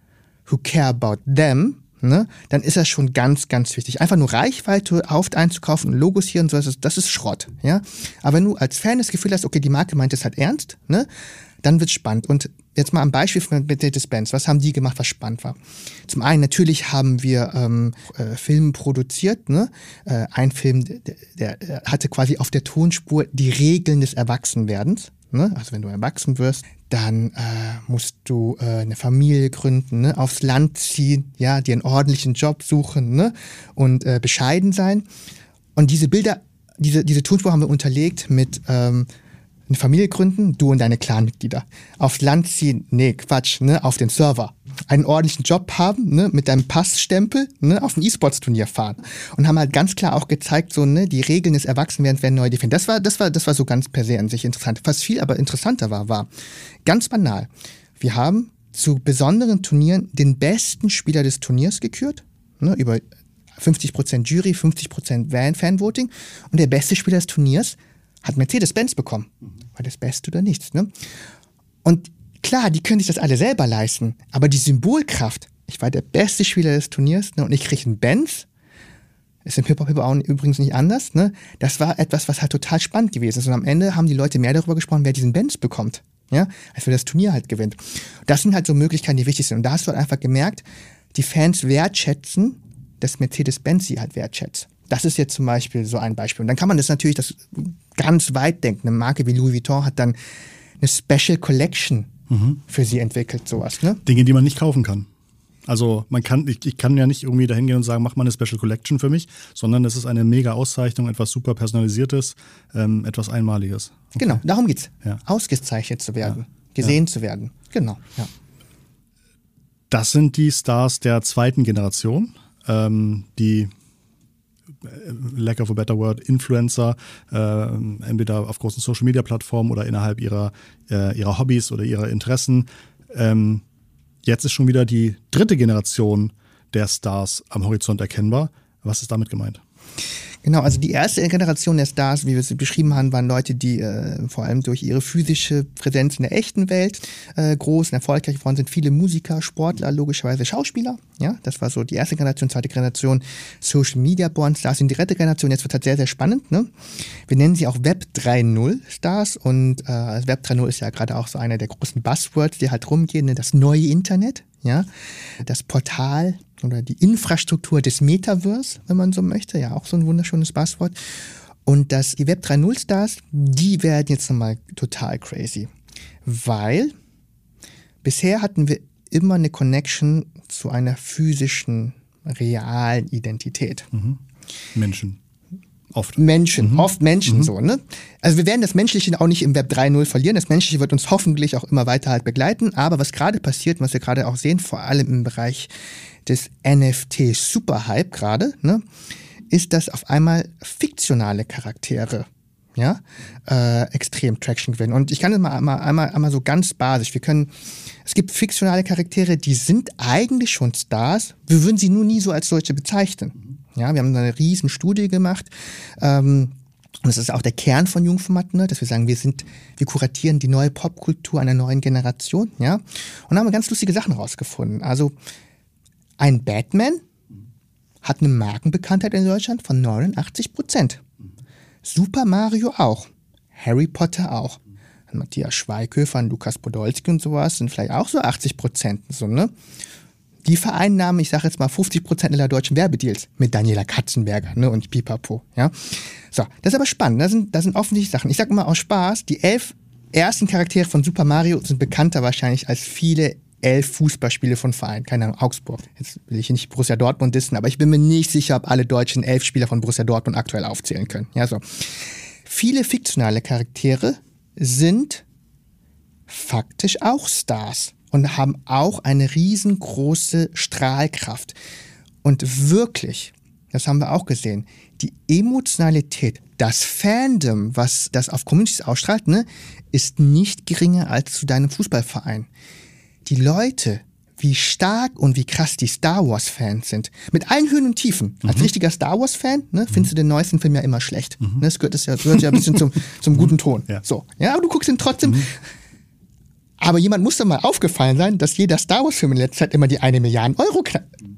who care about them, ne, dann ist das schon ganz, ganz wichtig. Einfach nur Reichweite oft einzukaufen, Logos hier und so, das ist, Schrott. Ja? Aber wenn du als Fan das Gefühl hast, okay, die Marke meint es halt ernst, ne, dann wird's spannend. Und jetzt mal ein Beispiel von Mercedes-Benz. Was haben die gemacht, was spannend war? Zum einen, natürlich haben wir ähm, äh, Filme produziert. Ne? Äh, ein Film, der, der hatte quasi auf der Tonspur die Regeln des Erwachsenwerdens. Ne? Also wenn du erwachsen wirst, dann äh, musst du äh, eine Familie gründen, ne? aufs Land ziehen, ja, dir einen ordentlichen Job suchen ne? und äh, bescheiden sein. Und diese Bilder, diese, diese Tonspur haben wir unterlegt mit ähm, eine Familie gründen, du und deine Clanmitglieder. Aufs Land ziehen, nee, Quatsch, ne, auf den Server. Einen ordentlichen Job haben, ne, mit deinem Passstempel, ne, auf ein E-Sports-Turnier fahren. Und haben halt ganz klar auch gezeigt, so, ne, die Regeln des Erwachsenwerdens werden neu definiert. Das war, das war, das war so ganz per se an sich interessant. Was viel aber interessanter war, war ganz banal. Wir haben zu besonderen Turnieren den besten Spieler des Turniers gekürt, ne, über 50% Jury, 50% Fanvoting. Und der beste Spieler des Turniers hat Mercedes-Benz bekommen. War das Beste oder nichts. Ne? Und klar, die können sich das alle selber leisten, aber die Symbolkraft, ich war der beste Spieler des Turniers ne, und ich kriege einen Benz, ist im Hip-Hop übrigens nicht anders, ne? das war etwas, was halt total spannend gewesen ist. Und am Ende haben die Leute mehr darüber gesprochen, wer diesen Benz bekommt, ja? als wer das Turnier halt gewinnt. Das sind halt so Möglichkeiten, die wichtig sind. Und da hast du halt einfach gemerkt, die Fans wertschätzen, dass Mercedes-Benz sie halt wertschätzt. Das ist jetzt zum Beispiel so ein Beispiel. Und dann kann man das natürlich das ganz weit denken. Eine Marke wie Louis Vuitton hat dann eine Special Collection mhm. für sie entwickelt, sowas. Ne? Dinge, die man nicht kaufen kann. Also man kann, ich, ich kann ja nicht irgendwie dahin gehen und sagen, mach mal eine Special Collection für mich, sondern es ist eine mega Auszeichnung, etwas super personalisiertes, ähm, etwas Einmaliges. Okay. Genau, darum geht's. Ja. Ausgezeichnet zu werden, ja. gesehen ja. zu werden. Genau, ja. Das sind die Stars der zweiten Generation, ähm, die lack of a better word, Influencer, äh, entweder auf großen Social Media Plattformen oder innerhalb ihrer, äh, ihrer Hobbys oder ihrer Interessen. Ähm, jetzt ist schon wieder die dritte Generation der Stars am Horizont erkennbar. Was ist damit gemeint? Genau, also die erste Generation der Stars, wie wir es beschrieben haben, waren Leute, die äh, vor allem durch ihre physische Präsenz in der echten Welt äh, groß und erfolgreich geworden sind. Viele Musiker, Sportler, logischerweise Schauspieler. Ja, das war so die erste Generation, zweite Generation Social Media Born Stars. Und die dritte Generation, jetzt wird halt sehr, sehr spannend. Ne? Wir nennen sie auch Web 3.0 Stars und äh, Web 3.0 ist ja gerade auch so einer der großen Buzzwords, die halt rumgehen, ne? das neue Internet. Ja, das Portal oder die Infrastruktur des Metaverse, wenn man so möchte, ja auch so ein wunderschönes Passwort. Und dass die Web 3.0 Stars, die werden jetzt nochmal total crazy. Weil bisher hatten wir immer eine Connection zu einer physischen, realen Identität. Mhm. Menschen. Oft. Menschen, mhm. oft Menschen mhm. so, ne? Also wir werden das Menschliche auch nicht im Web 3.0 verlieren. Das Menschliche wird uns hoffentlich auch immer weiter halt begleiten. Aber was gerade passiert, was wir gerade auch sehen, vor allem im Bereich des NFT Superhype gerade, ne, ist, dass auf einmal fiktionale Charaktere ja, äh, extrem Traction gewinnen. Und ich kann es mal einmal, einmal, einmal so ganz basisch. Wir können, es gibt fiktionale Charaktere, die sind eigentlich schon Stars. Wir würden sie nur nie so als solche bezeichnen. Ja, wir haben eine riesen Studie gemacht. Ähm, und das ist auch der Kern von Jungformat, ne, dass wir sagen, wir sind, wir kuratieren die neue Popkultur einer neuen Generation, ja. Und haben wir ganz lustige Sachen rausgefunden. Also ein Batman hat eine Markenbekanntheit in Deutschland von 89 Prozent. Super Mario auch. Harry Potter auch. Matthias Schweighöfer, Lukas Podolski und sowas sind vielleicht auch so 80 Prozent. So, ne? Die vereinnahmen, ich sage jetzt mal, 50 Prozent aller deutschen Werbedeals mit Daniela Katzenberger ne, und Pipapo. Ja? So, das ist aber spannend. Das sind, das sind offensichtlich Sachen. Ich sage mal aus Spaß, die elf ersten Charaktere von Super Mario sind bekannter wahrscheinlich als viele elf Fußballspiele von Vereinen. Keine Ahnung, Augsburg. Jetzt will ich nicht Borussia Dortmund dissen, aber ich bin mir nicht sicher, ob alle deutschen elf Spieler von Borussia Dortmund aktuell aufzählen können. Ja, so. Viele fiktionale Charaktere sind faktisch auch Stars und haben auch eine riesengroße Strahlkraft. Und wirklich, das haben wir auch gesehen, die Emotionalität, das Fandom, was das auf Communities ausstrahlt, ne, ist nicht geringer als zu deinem Fußballverein. Die Leute, wie stark und wie krass die Star Wars-Fans sind. Mit allen Höhen und Tiefen. Als mhm. richtiger Star Wars-Fan ne, findest du den neuesten Film ja immer schlecht. Mhm. Ne, das gehört, das ja, gehört ja ein bisschen zum, zum guten Ton. Ja. So, ja, aber du guckst ihn trotzdem. Aber jemand muss doch mal aufgefallen sein, dass jeder Star Wars-Film in letzter Zeit immer die eine Milliarden Euro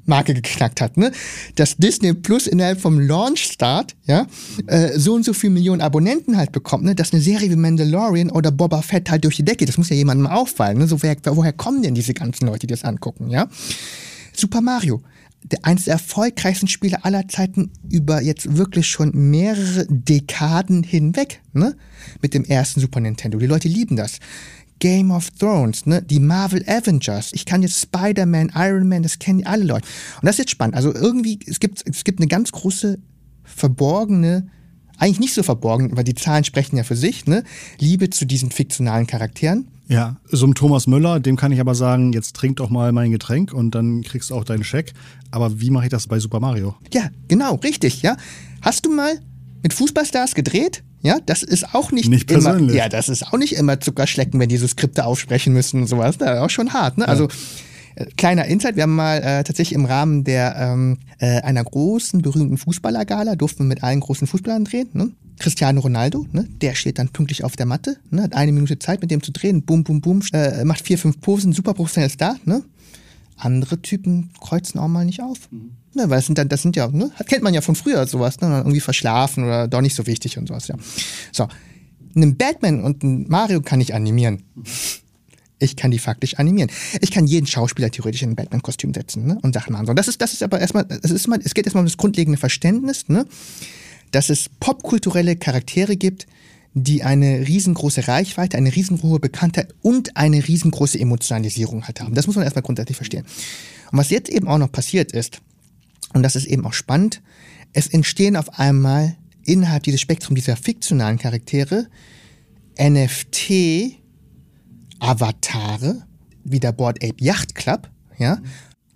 Marke geknackt hat. Ne? Dass Disney Plus innerhalb vom Launch-Start ja, äh, so und so viele Millionen Abonnenten halt bekommt. Ne? Dass eine Serie wie Mandalorian oder Boba Fett halt durch die Decke, das muss ja jemandem auffallen. Ne? So, wer, woher kommen denn diese ganzen Leute, die das angucken? Ja? Super Mario der, eines der erfolgreichsten Spiele aller Zeiten über jetzt wirklich schon mehrere Dekaden hinweg, ne? Mit dem ersten Super Nintendo. Die Leute lieben das. Game of Thrones, ne? die Marvel Avengers. Ich kann jetzt Spider-Man, Iron Man, das kennen alle Leute. Und das ist jetzt spannend. Also irgendwie, es gibt, es gibt eine ganz große verborgene, eigentlich nicht so verborgen, weil die Zahlen sprechen ja für sich, ne? Liebe zu diesen fiktionalen Charakteren. Ja, so ein Thomas Müller, dem kann ich aber sagen, jetzt trink doch mal mein Getränk und dann kriegst du auch deinen Scheck. Aber wie mache ich das bei Super Mario? Ja, genau, richtig, ja. Hast du mal mit Fußballstars gedreht? Ja, das ist auch nicht, nicht immer, ja, das ist auch nicht immer Zuckerschlecken, wenn die so Skripte aufsprechen müssen und sowas. Das ist auch schon hart, ne? Ja. Also, äh, kleiner Insight, wir haben mal äh, tatsächlich im Rahmen der ähm, äh, einer großen, berühmten Fußballergala durften wir mit allen großen Fußballern drehen. Ne? Cristiano Ronaldo, ne? der steht dann pünktlich auf der Matte, ne? hat eine Minute Zeit, mit dem zu drehen, bum, bum, bum, äh, macht vier, fünf Posen, super professionell Star, ne? andere Typen kreuzen auch mal nicht auf. Mhm. Ne, weil das sind dann, das sind ja, ne, kennt man ja von früher sowas, ne, irgendwie verschlafen oder doch nicht so wichtig und sowas, ja. So. Einen Batman und einen Mario kann ich animieren. Ich kann die faktisch animieren. Ich kann jeden Schauspieler theoretisch in ein Batman-Kostüm setzen ne, und Sachen machen. So, das ist, das ist aber erstmal, es ist mal, es geht erstmal um das grundlegende Verständnis, ne, dass es popkulturelle Charaktere gibt, die eine riesengroße Reichweite, eine riesenhohe Bekanntheit und eine riesengroße Emotionalisierung halt haben. Das muss man erstmal grundsätzlich verstehen. Und was jetzt eben auch noch passiert ist, und das ist eben auch spannend, es entstehen auf einmal innerhalb dieses Spektrums dieser fiktionalen Charaktere NFT-Avatare, wie der Board Ape Yacht Club, ja,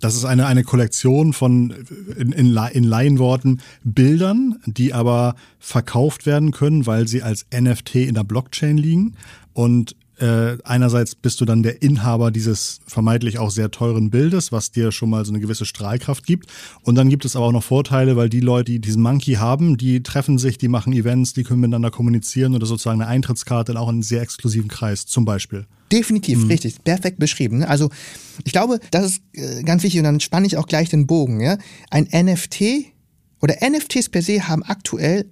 das ist eine, eine Kollektion von, in, in, in Laienworten, Bildern, die aber verkauft werden können, weil sie als NFT in der Blockchain liegen. Und äh, einerseits bist du dann der Inhaber dieses vermeintlich auch sehr teuren Bildes, was dir schon mal so eine gewisse Strahlkraft gibt. Und dann gibt es aber auch noch Vorteile, weil die Leute, die diesen Monkey haben, die treffen sich, die machen Events, die können miteinander kommunizieren oder sozusagen eine Eintrittskarte in auch einen sehr exklusiven Kreis zum Beispiel. Definitiv, mhm. richtig, perfekt beschrieben. Ne? Also ich glaube, das ist äh, ganz wichtig und dann spanne ich auch gleich den Bogen. Ja? Ein NFT oder NFTs per se haben aktuell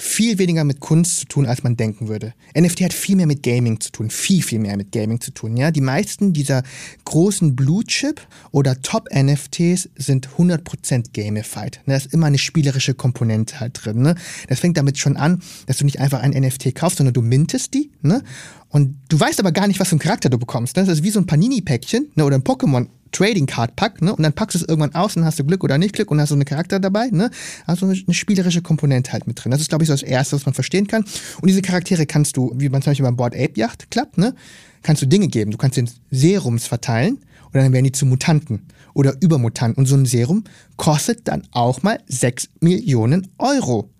viel weniger mit Kunst zu tun, als man denken würde. NFT hat viel mehr mit Gaming zu tun, viel, viel mehr mit Gaming zu tun. Ja, die meisten dieser großen Blue Chip oder Top NFTs sind 100% gamified. Da ist immer eine spielerische Komponente halt drin. Ne? Das fängt damit schon an, dass du nicht einfach ein NFT kaufst, sondern du mintest die. Ne? Und du weißt aber gar nicht, was für einen Charakter du bekommst. Ne? Das ist wie so ein Panini-Päckchen ne? oder ein Pokémon Trading Card Pack, ne? Und dann packst du es irgendwann aus und hast du Glück oder nicht Glück und hast so einen Charakter dabei, ne? Also eine, spielerische Komponente halt mit drin. Das ist, glaube ich, so das Erste, was man verstehen kann. Und diese Charaktere kannst du, wie man zum Beispiel beim Board Ape Yacht klappt, ne? Kannst du Dinge geben. Du kannst den Serums verteilen und dann werden die zu Mutanten oder Übermutanten. Und so ein Serum kostet dann auch mal 6 Millionen Euro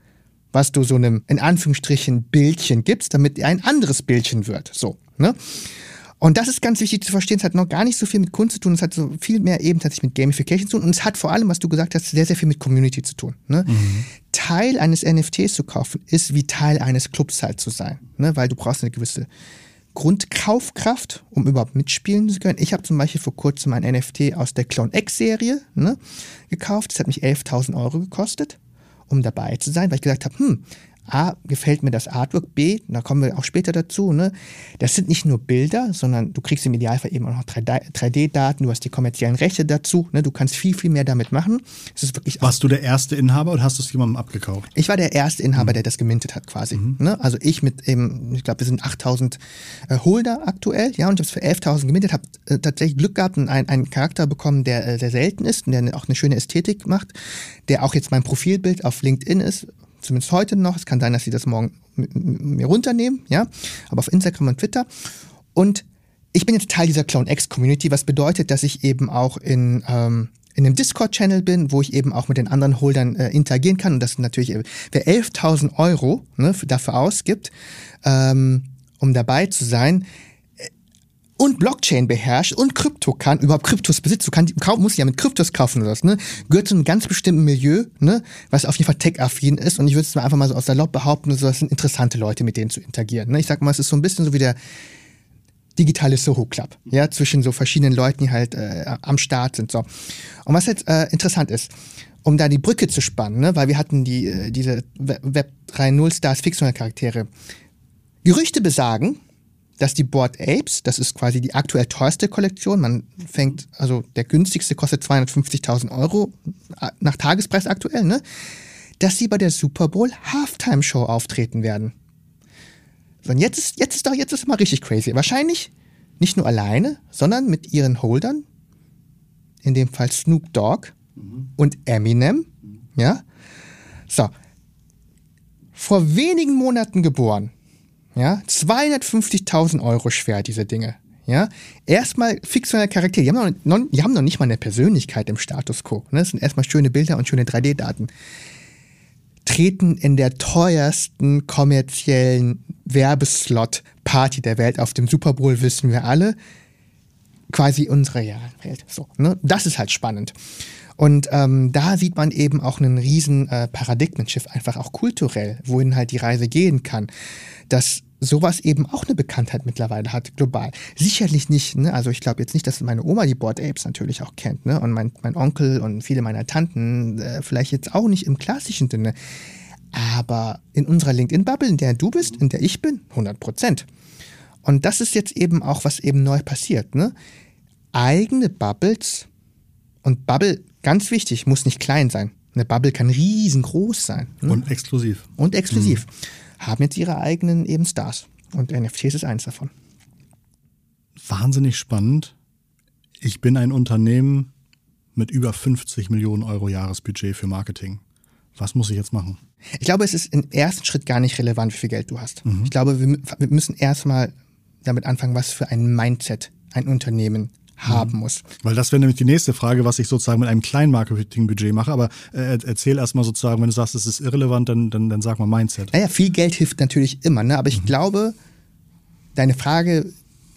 was du so einem, in Anführungsstrichen, Bildchen gibst, damit er ein anderes Bildchen wird. So, ne? Und das ist ganz wichtig zu verstehen. Es hat noch gar nicht so viel mit Kunst zu tun. Es hat so viel mehr eben tatsächlich mit Gamification zu tun. Und es hat vor allem, was du gesagt hast, sehr, sehr viel mit Community zu tun. Ne? Mhm. Teil eines NFTs zu kaufen, ist wie Teil eines Clubs halt zu sein. Ne? Weil du brauchst eine gewisse Grundkaufkraft, um überhaupt mitspielen zu können. Ich habe zum Beispiel vor kurzem ein NFT aus der Clone X-Serie ne, gekauft. Das hat mich 11.000 Euro gekostet, um dabei zu sein, weil ich gesagt habe, hm, A, gefällt mir das Artwork, B, da kommen wir auch später dazu, ne? Das sind nicht nur Bilder, sondern du kriegst im Idealfall eben auch noch 3D-Daten, du hast die kommerziellen Rechte dazu, ne? Du kannst viel, viel mehr damit machen. Es ist wirklich Warst du der erste Inhaber oder hast du es jemandem abgekauft? Ich war der erste Inhaber, mhm. der das gemintet hat, quasi. Mhm. Ne? Also ich mit eben, ich glaube, wir sind 8000 äh, Holder aktuell, ja, und ich habe es für 11.000 gemintet, habe äh, tatsächlich Glück gehabt und einen, einen Charakter bekommen, der äh, sehr selten ist und der auch eine schöne Ästhetik macht, der auch jetzt mein Profilbild auf LinkedIn ist, zumindest heute noch. Es kann sein, dass sie das morgen mir runternehmen, ja. Aber auf Instagram und Twitter. Und ich bin jetzt Teil dieser Clown X Community, was bedeutet, dass ich eben auch in, ähm, in einem Discord-Channel bin, wo ich eben auch mit den anderen Holdern äh, interagieren kann. Und das natürlich, äh, wer 11.000 Euro ne, dafür ausgibt, ähm, um dabei zu sein, und Blockchain beherrscht und Krypto kann, überhaupt Kryptos besitzt, du kannst, musst ja mit Kryptos kaufen oder was, ne? Gehört zu einem ganz bestimmten Milieu, ne? Was auf jeden Fall tech-affin ist. Und ich würde es mal einfach mal so aus der Lob behaupten, so, das sind interessante Leute, mit denen zu interagieren. Ne? Ich sag mal, es ist so ein bisschen so wie der digitale Soho Club, ja, zwischen so verschiedenen Leuten, die halt äh, am Start sind. So. Und was jetzt äh, interessant ist, um da die Brücke zu spannen, ne, weil wir hatten die, äh, diese Web 3.0 Stars Fictional Charaktere. Gerüchte besagen, dass die Board Apes, das ist quasi die aktuell teuerste Kollektion, man fängt, also der günstigste kostet 250.000 Euro nach Tagespreis aktuell, ne, dass sie bei der Super Bowl Halftime Show auftreten werden. So, und jetzt ist, jetzt ist doch, jetzt ist mal richtig crazy. Wahrscheinlich nicht nur alleine, sondern mit ihren Holdern, in dem Fall Snoop Dogg mhm. und Eminem, mhm. ja. So. Vor wenigen Monaten geboren, ja. 250.000 Euro schwer, diese Dinge. Ja, erstmal fiktionelle Charaktere. Die haben, noch, die haben noch nicht mal eine Persönlichkeit im Status quo. Ne? Das sind erstmal schöne Bilder und schöne 3D-Daten treten in der teuersten kommerziellen Werbeslot-Party der Welt auf dem Super Bowl, wissen wir alle, quasi unsere Welt. So, ne? Das ist halt spannend. Und ähm, da sieht man eben auch einen riesen äh, Paradigmenschiff, einfach auch kulturell, wohin halt die Reise gehen kann. Dass sowas eben auch eine Bekanntheit mittlerweile hat, global. Sicherlich nicht, ne? also ich glaube jetzt nicht, dass meine Oma die Board Apes natürlich auch kennt, ne? Und mein, mein Onkel und viele meiner Tanten äh, vielleicht jetzt auch nicht im klassischen Sinne. Aber in unserer LinkedIn-Bubble, in der du bist, in der ich bin, 100 Prozent. Und das ist jetzt eben auch, was eben neu passiert. Ne? Eigene Bubbles und Bubble, ganz wichtig, muss nicht klein sein. Eine Bubble kann riesengroß sein. Ne? Und exklusiv. Und exklusiv. Mhm haben jetzt ihre eigenen eben Stars. Und NFTs ist eins davon. Wahnsinnig spannend. Ich bin ein Unternehmen mit über 50 Millionen Euro Jahresbudget für Marketing. Was muss ich jetzt machen? Ich glaube, es ist im ersten Schritt gar nicht relevant, wie viel Geld du hast. Mhm. Ich glaube, wir, wir müssen erstmal damit anfangen, was für ein Mindset ein Unternehmen haben mhm. muss. Weil das wäre nämlich die nächste Frage, was ich sozusagen mit einem kleinen Marketingbudget mache. Aber äh, erzähl erstmal sozusagen, wenn du sagst, es ist irrelevant, dann, dann, dann sag mal Mindset. Naja, viel Geld hilft natürlich immer, ne? aber ich mhm. glaube, deine Frage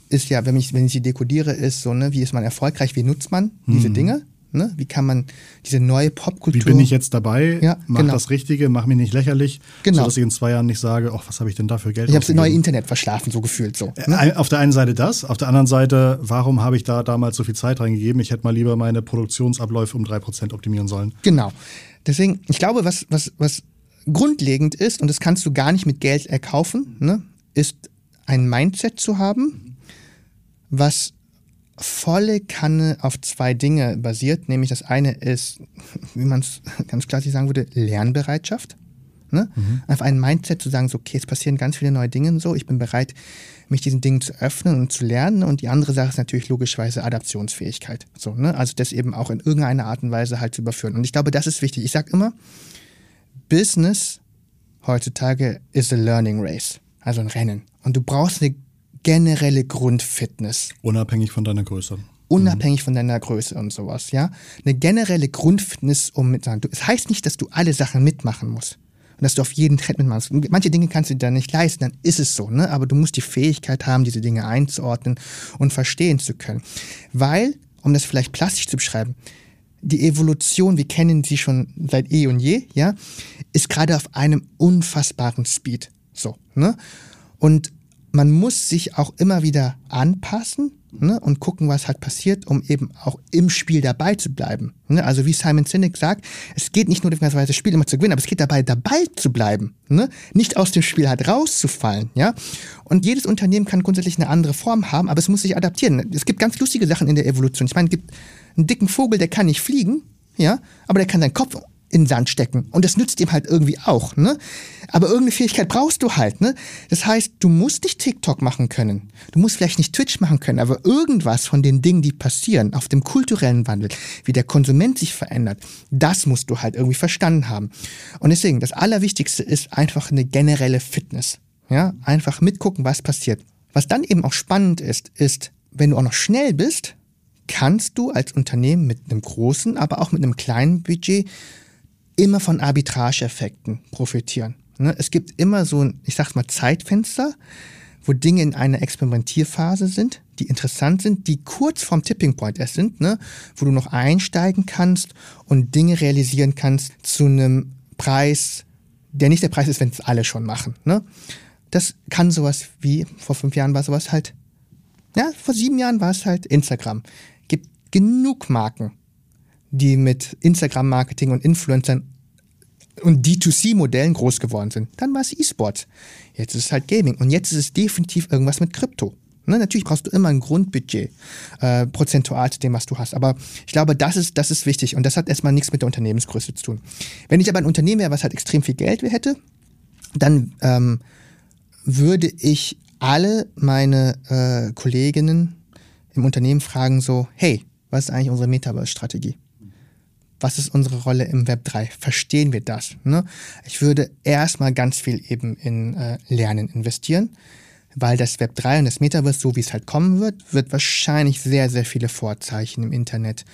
ist ja, wenn ich, wenn ich sie dekodiere, ist so, ne, wie ist man erfolgreich, wie nutzt man diese mhm. Dinge? Ne? Wie kann man diese neue Popkultur. Wie bin ich jetzt dabei? Ja, mach genau. das Richtige, mach mich nicht lächerlich, genau. sodass ich in zwei Jahren nicht sage, ach, was habe ich denn da für Geld? Ich habe das neue Internet verschlafen, so gefühlt so. Ne? Auf der einen Seite das, auf der anderen Seite, warum habe ich da damals so viel Zeit reingegeben? Ich hätte mal lieber meine Produktionsabläufe um drei Prozent optimieren sollen. Genau. Deswegen, ich glaube, was, was, was grundlegend ist, und das kannst du gar nicht mit Geld erkaufen, ne, ist ein Mindset zu haben, was volle Kanne auf zwei Dinge basiert. Nämlich das eine ist, wie man es ganz klassisch sagen würde, Lernbereitschaft. Ne? Mhm. Einfach ein Mindset zu sagen, so, okay, es passieren ganz viele neue Dinge und so, ich bin bereit, mich diesen Dingen zu öffnen und zu lernen. Und die andere Sache ist natürlich logischerweise Adaptionsfähigkeit. So, ne? Also das eben auch in irgendeiner Art und Weise halt zu überführen. Und ich glaube, das ist wichtig. Ich sage immer, Business heutzutage is a learning race, also ein Rennen. Und du brauchst eine generelle Grundfitness. Unabhängig von deiner Größe. Unabhängig mhm. von deiner Größe und sowas, ja. Eine generelle Grundfitness, um mit Es das heißt nicht, dass du alle Sachen mitmachen musst. Und dass du auf jeden Trend mitmachst. Manche Dinge kannst du dir nicht leisten, dann ist es so, ne? Aber du musst die Fähigkeit haben, diese Dinge einzuordnen und verstehen zu können. Weil, um das vielleicht plastisch zu beschreiben, die Evolution, wir kennen sie schon seit eh und je, ja, ist gerade auf einem unfassbaren Speed. So, ne? Und man muss sich auch immer wieder anpassen ne, und gucken, was halt passiert, um eben auch im Spiel dabei zu bleiben. Ne? Also wie Simon Sinek sagt, es geht nicht nur darum, das Spiel immer zu gewinnen, aber es geht dabei, dabei zu bleiben. Ne? Nicht aus dem Spiel halt rauszufallen. Ja? Und jedes Unternehmen kann grundsätzlich eine andere Form haben, aber es muss sich adaptieren. Es gibt ganz lustige Sachen in der Evolution. Ich meine, es gibt einen dicken Vogel, der kann nicht fliegen, ja, aber der kann seinen Kopf in den Sand stecken. Und das nützt ihm halt irgendwie auch. Ne? Aber irgendeine Fähigkeit brauchst du halt. Ne? Das heißt, du musst nicht TikTok machen können. Du musst vielleicht nicht Twitch machen können, aber irgendwas von den Dingen, die passieren, auf dem kulturellen Wandel, wie der Konsument sich verändert, das musst du halt irgendwie verstanden haben. Und deswegen, das Allerwichtigste ist einfach eine generelle Fitness. Ja? Einfach mitgucken, was passiert. Was dann eben auch spannend ist, ist, wenn du auch noch schnell bist, kannst du als Unternehmen mit einem großen, aber auch mit einem kleinen Budget immer von Arbitrageeffekten profitieren. Ne? Es gibt immer so ein, ich sag's mal, Zeitfenster, wo Dinge in einer Experimentierphase sind, die interessant sind, die kurz vorm Tipping Point erst sind, ne? wo du noch einsteigen kannst und Dinge realisieren kannst zu einem Preis, der nicht der Preis ist, wenn es alle schon machen. Ne? Das kann sowas wie, vor fünf Jahren war sowas halt, ja, vor sieben Jahren war es halt Instagram. Gibt genug Marken, die mit Instagram-Marketing und Influencern und D2C-Modellen groß geworden sind. Dann war es E-Sports. Jetzt ist es halt Gaming. Und jetzt ist es definitiv irgendwas mit Krypto. Ne, natürlich brauchst du immer ein Grundbudget, äh, prozentual zu dem, was du hast. Aber ich glaube, das ist, das ist wichtig und das hat erstmal nichts mit der Unternehmensgröße zu tun. Wenn ich aber ein Unternehmen wäre, was halt extrem viel Geld hätte, dann ähm, würde ich alle meine äh, Kolleginnen im Unternehmen fragen so, hey, was ist eigentlich unsere Metaverse-Strategie? Was ist unsere Rolle im Web 3? Verstehen wir das? Ne? Ich würde erstmal ganz viel eben in äh, Lernen investieren, weil das Web 3 und das Metaverse, so wie es halt kommen wird, wird wahrscheinlich sehr, sehr viele Vorzeichen im Internet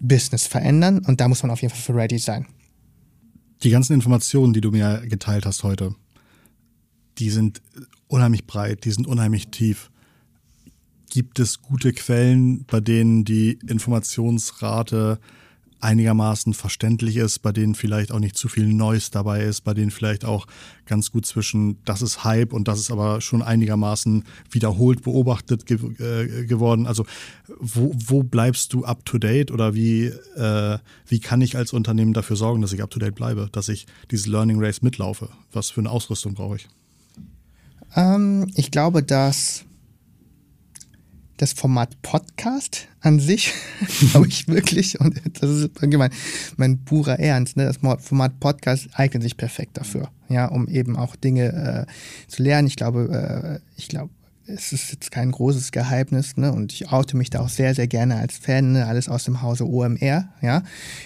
Business verändern und da muss man auf jeden Fall für ready sein. Die ganzen Informationen, die du mir geteilt hast heute, die sind unheimlich breit, die sind unheimlich tief. Gibt es gute Quellen, bei denen die Informationsrate einigermaßen verständlich ist, bei denen vielleicht auch nicht zu viel Neues dabei ist, bei denen vielleicht auch ganz gut zwischen das ist Hype und das ist aber schon einigermaßen wiederholt beobachtet ge äh, geworden. Also wo, wo bleibst du up to date oder wie, äh, wie kann ich als Unternehmen dafür sorgen, dass ich up to date bleibe, dass ich dieses Learning Race mitlaufe? Was für eine Ausrüstung brauche ich? Ähm, ich glaube, dass das Format Podcast an sich, glaube ich wirklich, und das ist mein, mein purer Ernst, ne? das Format Podcast eignet sich perfekt dafür, ja, um eben auch Dinge äh, zu lernen. Ich glaube, äh, ich glaube, es ist jetzt kein großes Geheimnis, ne? Und ich oute mich da auch sehr, sehr gerne als Fan, ne? alles aus dem Hause OMR, ja.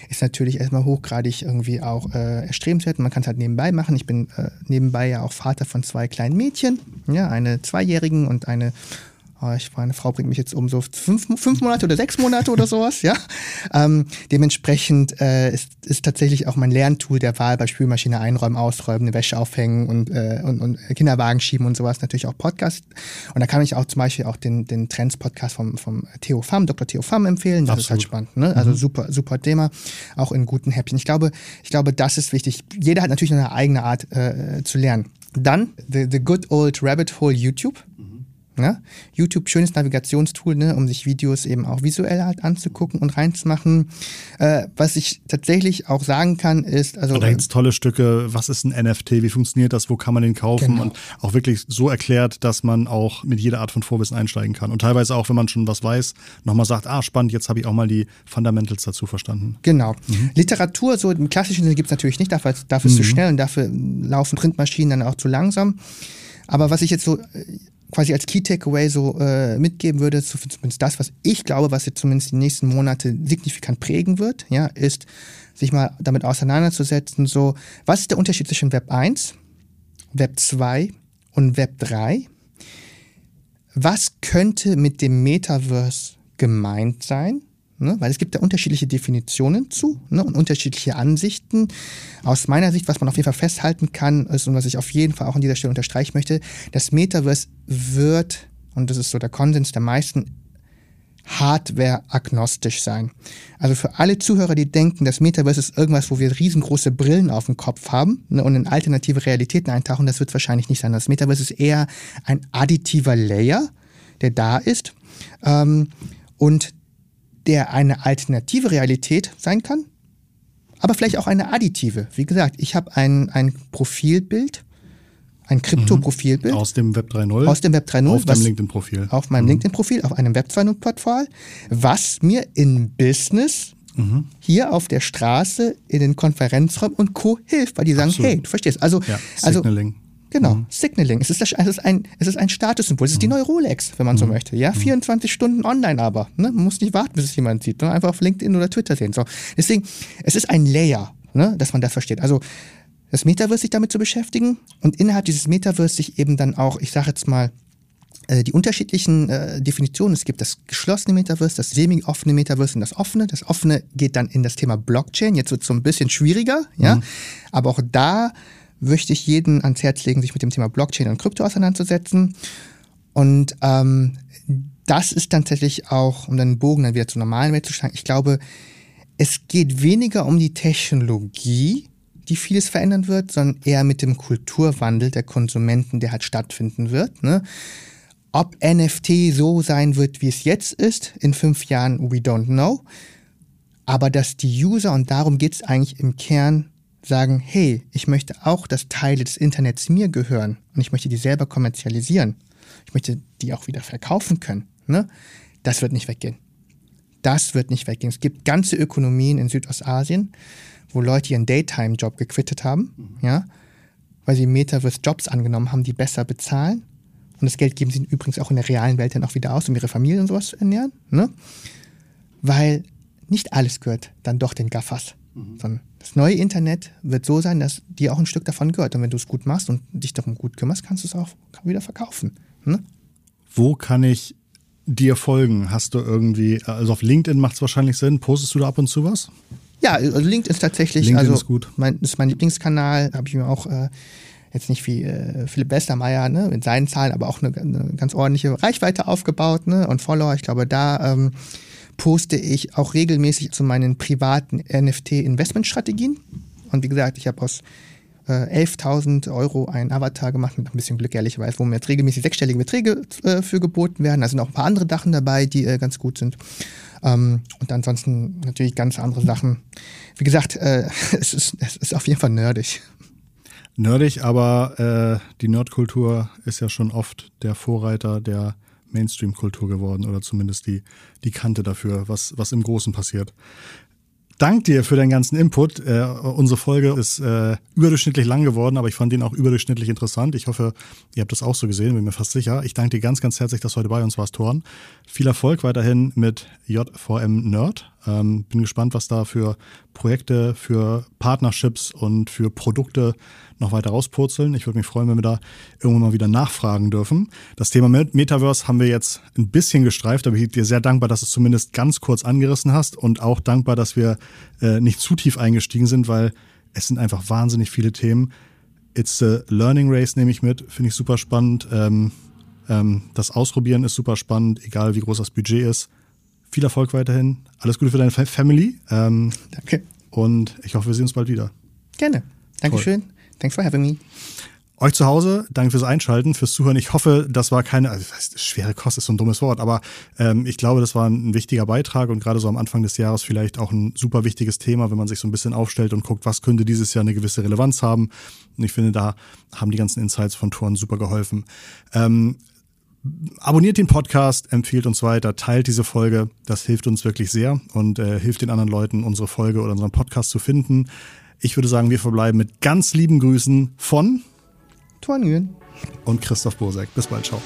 Ist natürlich erstmal hochgradig irgendwie auch äh, erstrebenswert. Man kann es halt nebenbei machen. Ich bin äh, nebenbei ja auch Vater von zwei kleinen Mädchen, ja, eine Zweijährigen und eine ich meine Frau bringt mich jetzt um so fünf, fünf Monate oder sechs Monate oder sowas, ja. Ähm, dementsprechend äh, ist, ist tatsächlich auch mein Lerntool der Wahl bei Spülmaschine einräumen, ausräumen, eine Wäsche aufhängen und, äh, und, und Kinderwagen schieben und sowas natürlich auch Podcast. Und da kann ich auch zum Beispiel auch den, den Trends-Podcast vom, vom Theo Pham, Dr. Theo Pham empfehlen. Das Absolut. ist halt spannend, ne? Also mhm. super, super Thema, auch in guten Häppchen. Ich glaube, ich glaube, das ist wichtig. Jeder hat natürlich eine eigene Art äh, zu lernen. Dann the, the good old rabbit hole YouTube. Ne? YouTube, schönes Navigationstool, ne, um sich Videos eben auch visuell halt anzugucken und reinzumachen. Äh, was ich tatsächlich auch sagen kann, ist, also. da gibt es tolle Stücke, was ist ein NFT, wie funktioniert das, wo kann man den kaufen genau. und auch wirklich so erklärt, dass man auch mit jeder Art von Vorwissen einsteigen kann. Und teilweise auch, wenn man schon was weiß, nochmal sagt, ah, spannend, jetzt habe ich auch mal die Fundamentals dazu verstanden. Genau. Mhm. Literatur, so im klassischen Sinne gibt es natürlich nicht, dafür, dafür ist mhm. zu schnell und dafür laufen Printmaschinen dann auch zu langsam. Aber was ich jetzt so quasi als Key Takeaway so äh, mitgeben würde, so zumindest das, was ich glaube, was jetzt zumindest die nächsten Monate signifikant prägen wird, ja, ist, sich mal damit auseinanderzusetzen, so, was ist der Unterschied zwischen Web 1, Web 2 und Web 3? Was könnte mit dem Metaverse gemeint sein? Ne? Weil es gibt da unterschiedliche Definitionen zu ne? und unterschiedliche Ansichten. Aus meiner Sicht, was man auf jeden Fall festhalten kann, ist und was ich auf jeden Fall auch an dieser Stelle unterstreichen möchte, das Metaverse wird, und das ist so der Konsens der meisten, hardware-agnostisch sein. Also für alle Zuhörer, die denken, das Metaverse ist irgendwas, wo wir riesengroße Brillen auf dem Kopf haben ne, und in alternative Realitäten eintauchen, das wird wahrscheinlich nicht sein. Das Metaverse ist eher ein additiver Layer, der da ist. Ähm, und der eine alternative Realität sein kann, aber vielleicht auch eine additive. Wie gesagt, ich habe ein, ein Profilbild, ein Krypto-Profilbild. Aus dem Web 3.0. Aus dem Web 3.0. Auf deinem LinkedIn-Profil. Auf meinem mhm. LinkedIn-Profil, auf einem Web 2.0-Portal, was mir in Business mhm. hier auf der Straße, in den Konferenzräumen und Co. hilft, weil die sagen, Absolut. hey, du verstehst. Also, ja, also Genau, mhm. Signaling. Es ist, das, es, ist ein, es ist ein Statussymbol. Es ist mhm. die neue Rolex, wenn man mhm. so möchte. Ja, 24 mhm. Stunden online aber. Ne? Man muss nicht warten, bis es jemand sieht. Ne? Einfach auf LinkedIn oder Twitter sehen. So. Deswegen, es ist ein Layer, ne? dass man das versteht. Also das Metaverse sich damit zu beschäftigen und innerhalb dieses Metaverse sich eben dann auch, ich sage jetzt mal, äh, die unterschiedlichen äh, Definitionen. Es gibt das geschlossene Metaverse, das semi-offene Metaverse und das offene. Das offene geht dann in das Thema Blockchain. Jetzt wird es so ein bisschen schwieriger, ja. Mhm. Aber auch da möchte ich jeden ans Herz legen, sich mit dem Thema Blockchain und Krypto auseinanderzusetzen. Und ähm, das ist dann tatsächlich auch, um den Bogen dann wieder zur normalen Welt zu schlagen, ich glaube, es geht weniger um die Technologie, die vieles verändern wird, sondern eher mit dem Kulturwandel der Konsumenten, der halt stattfinden wird. Ne? Ob NFT so sein wird, wie es jetzt ist, in fünf Jahren, we don't know. Aber dass die User, und darum geht es eigentlich im Kern, sagen, hey, ich möchte auch, dass Teile des Internets mir gehören und ich möchte die selber kommerzialisieren. Ich möchte die auch wieder verkaufen können. Ne? Das wird nicht weggehen. Das wird nicht weggehen. Es gibt ganze Ökonomien in Südostasien, wo Leute ihren Daytime-Job gequittet haben, mhm. ja, weil sie Metaverse-Jobs angenommen haben, die besser bezahlen. Und das Geld geben sie übrigens auch in der realen Welt dann auch wieder aus, um ihre Familie und sowas zu ernähren. Ne? Weil nicht alles gehört dann doch den Gaffers. Mhm. Sondern das neue Internet wird so sein, dass dir auch ein Stück davon gehört. Und wenn du es gut machst und dich darum gut kümmerst, kannst du es auch wieder verkaufen. Ne? Wo kann ich dir folgen? Hast du irgendwie, also auf LinkedIn macht es wahrscheinlich Sinn. Postest du da ab und zu was? Ja, also LinkedIn ist tatsächlich, LinkedIn also ist gut. Mein, ist mein Lieblingskanal, habe ich mir auch äh, jetzt nicht wie äh, Philipp Westermeier ne, mit seinen Zahlen, aber auch eine, eine ganz ordentliche Reichweite aufgebaut ne, und Follower. Ich glaube, da ähm, poste ich auch regelmäßig zu meinen privaten NFT-Investmentstrategien. Und wie gesagt, ich habe aus äh, 11.000 Euro einen Avatar gemacht, mit ein bisschen Glück ehrlicherweise, wo mir jetzt regelmäßig sechsstellige Beträge äh, für geboten werden. Da sind auch ein paar andere Sachen dabei, die äh, ganz gut sind. Ähm, und ansonsten natürlich ganz andere Sachen. Wie gesagt, äh, es, ist, es ist auf jeden Fall nerdig. Nerdig, aber äh, die Nerdkultur ist ja schon oft der Vorreiter der Mainstream-Kultur geworden oder zumindest die, die Kante dafür, was, was im Großen passiert. Dank dir für deinen ganzen Input. Äh, unsere Folge ist äh, überdurchschnittlich lang geworden, aber ich fand ihn auch überdurchschnittlich interessant. Ich hoffe, ihr habt das auch so gesehen, bin mir fast sicher. Ich danke dir ganz, ganz herzlich, dass du heute bei uns warst, Thorn. Viel Erfolg weiterhin mit JVM Nerd. Ähm, bin gespannt, was da für Projekte, für Partnerships und für Produkte noch weiter rauspurzeln. Ich würde mich freuen, wenn wir da irgendwann mal wieder nachfragen dürfen. Das Thema Metaverse haben wir jetzt ein bisschen gestreift, aber ich bin dir sehr dankbar, dass du es zumindest ganz kurz angerissen hast und auch dankbar, dass wir äh, nicht zu tief eingestiegen sind, weil es sind einfach wahnsinnig viele Themen. It's a Learning Race nehme ich mit, finde ich super spannend. Ähm, ähm, das Ausprobieren ist super spannend, egal wie groß das Budget ist. Viel Erfolg weiterhin. Alles Gute für deine Family. Ähm, Danke. Und ich hoffe, wir sehen uns bald wieder. Gerne. Dankeschön. Toll. Thanks for having me. Euch zu Hause, danke fürs Einschalten, fürs Zuhören. Ich hoffe, das war keine, also schwere Kost ist so ein dummes Wort, aber ähm, ich glaube, das war ein wichtiger Beitrag und gerade so am Anfang des Jahres vielleicht auch ein super wichtiges Thema, wenn man sich so ein bisschen aufstellt und guckt, was könnte dieses Jahr eine gewisse Relevanz haben. Und ich finde, da haben die ganzen Insights von Toren super geholfen. Ähm, abonniert den Podcast, empfiehlt uns weiter, teilt diese Folge. Das hilft uns wirklich sehr und äh, hilft den anderen Leuten, unsere Folge oder unseren Podcast zu finden. Ich würde sagen, wir verbleiben mit ganz lieben Grüßen von Tuan Nguyen und Christoph Bosek. Bis bald, ciao.